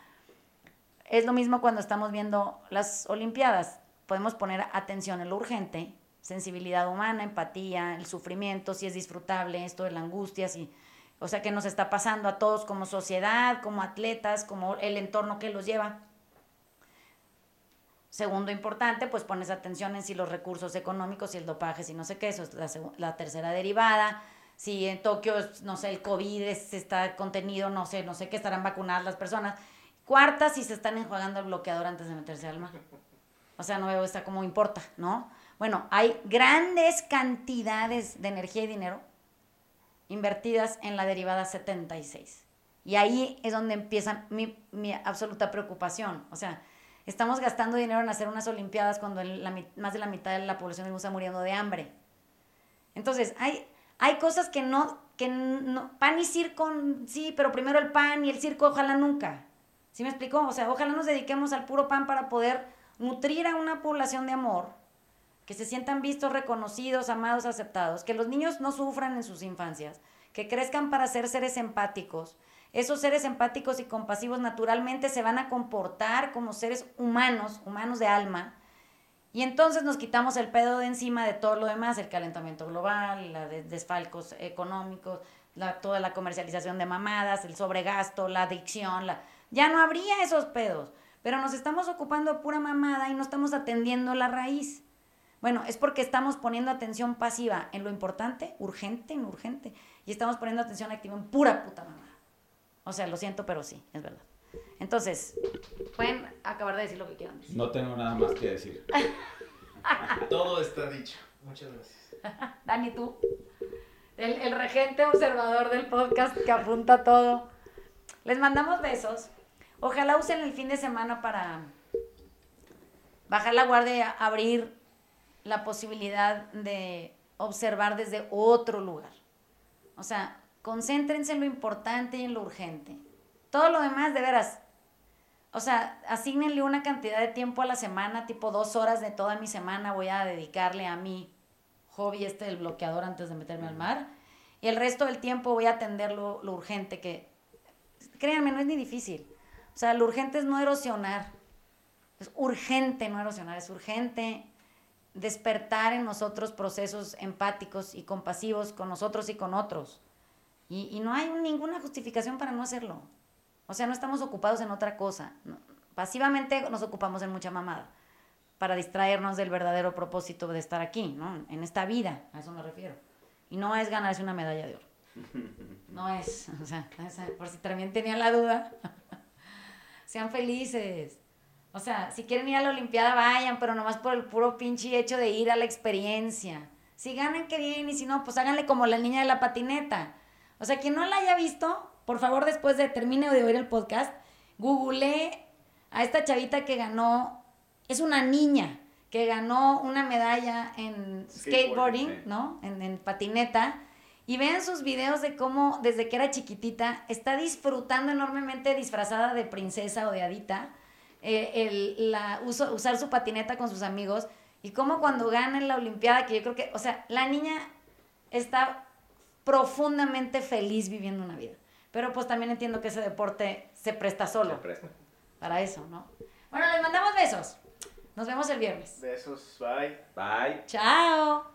Es lo mismo cuando estamos viendo las Olimpiadas podemos poner atención en lo urgente, sensibilidad humana, empatía, el sufrimiento, si es disfrutable, esto de la angustia, si, o sea, qué nos está pasando a todos como sociedad, como atletas, como el entorno que los lleva. Segundo importante, pues pones atención en si los recursos económicos, si el dopaje, si no sé qué, eso es la, la tercera derivada. Si en Tokio, no sé, el COVID está contenido, no sé, no sé qué, estarán vacunadas las personas. Cuarta, si se están enjuagando el bloqueador antes de meterse al mar. O sea, no veo esta como importa, ¿no? Bueno, hay grandes cantidades de energía y dinero invertidas en la derivada 76. Y ahí es donde empieza mi, absoluta preocupación. O sea, estamos gastando dinero en hacer unas Olimpiadas cuando más de la mitad de la población está muriendo de hambre. Entonces, hay, hay cosas que no, que no, pan y circo, sí, pero primero el pan y el circo, ojalá nunca. ¿Sí me explicó? O sea, ojalá nos dediquemos al puro pan para poder nutrir a una población de amor, que se sientan vistos, reconocidos, amados, aceptados, que los niños no sufran en sus infancias, que crezcan para ser seres empáticos. Esos seres empáticos y compasivos naturalmente se van a comportar como seres humanos, humanos de alma, y entonces nos quitamos el pedo de encima de todo lo demás, el calentamiento global, la desfalcos económicos, toda la comercialización de mamadas, el sobregasto, la adicción, la... ya no habría esos pedos pero nos estamos ocupando de pura mamada y no estamos atendiendo la raíz. Bueno, es porque estamos poniendo atención pasiva en lo importante, urgente, en urgente, y estamos poniendo atención activa en pura puta mamada. O sea, lo siento, pero sí, es verdad. Entonces, pueden acabar de decir lo que quieran decir. No tengo nada más que decir. Todo está dicho. Muchas gracias. Dani, tú, el, el regente observador del podcast que apunta todo. Les mandamos besos. Ojalá usen el fin de semana para bajar la guardia y abrir la posibilidad de observar desde otro lugar. O sea, concéntrense en lo importante y en lo urgente. Todo lo demás, de veras, o sea, asignenle una cantidad de tiempo a la semana, tipo dos horas de toda mi semana voy a dedicarle a mi hobby este del bloqueador antes de meterme al mar. Y el resto del tiempo voy a atender lo, lo urgente que, créanme, no es ni difícil. O sea, lo urgente es no erosionar. Es urgente no erosionar, es urgente despertar en nosotros procesos empáticos y compasivos con nosotros y con otros. Y, no hay ninguna justificación para no hacerlo. O sea, no estamos ocupados en otra cosa. Pasivamente nos ocupamos en mucha mamada para distraernos del verdadero propósito de estar aquí, ¿no? En esta vida, a eso me refiero. Y no es ganarse una medalla de oro. No es, o sea, por si también tenía la duda. Sean felices. O sea, si quieren ir a la Olimpiada, vayan, pero nomás por el puro pinche hecho de ir a la experiencia. Si ganan, qué bien, y si no, pues háganle como la niña de la patineta. O sea, quien no la haya visto, por favor, después de termine de oír el podcast, googleé a esta chavita que ganó, es una niña que ganó una medalla en skateboarding, Skateboarding. ¿no? En, en patineta. Y vean sus videos de cómo, desde que era chiquitita, está disfrutando enormemente disfrazada de princesa o de hadita, eh, el, la, uso- usar su patineta con sus amigos. Y cómo cuando gana en la Olimpiada, que yo creo que, o sea, la niña está profundamente feliz viviendo una vida. Pero pues también entiendo que ese deporte se presta solo Se presta. para eso, ¿no? Bueno, les mandamos besos. Nos vemos el viernes. Besos, bye. Bye. Chao.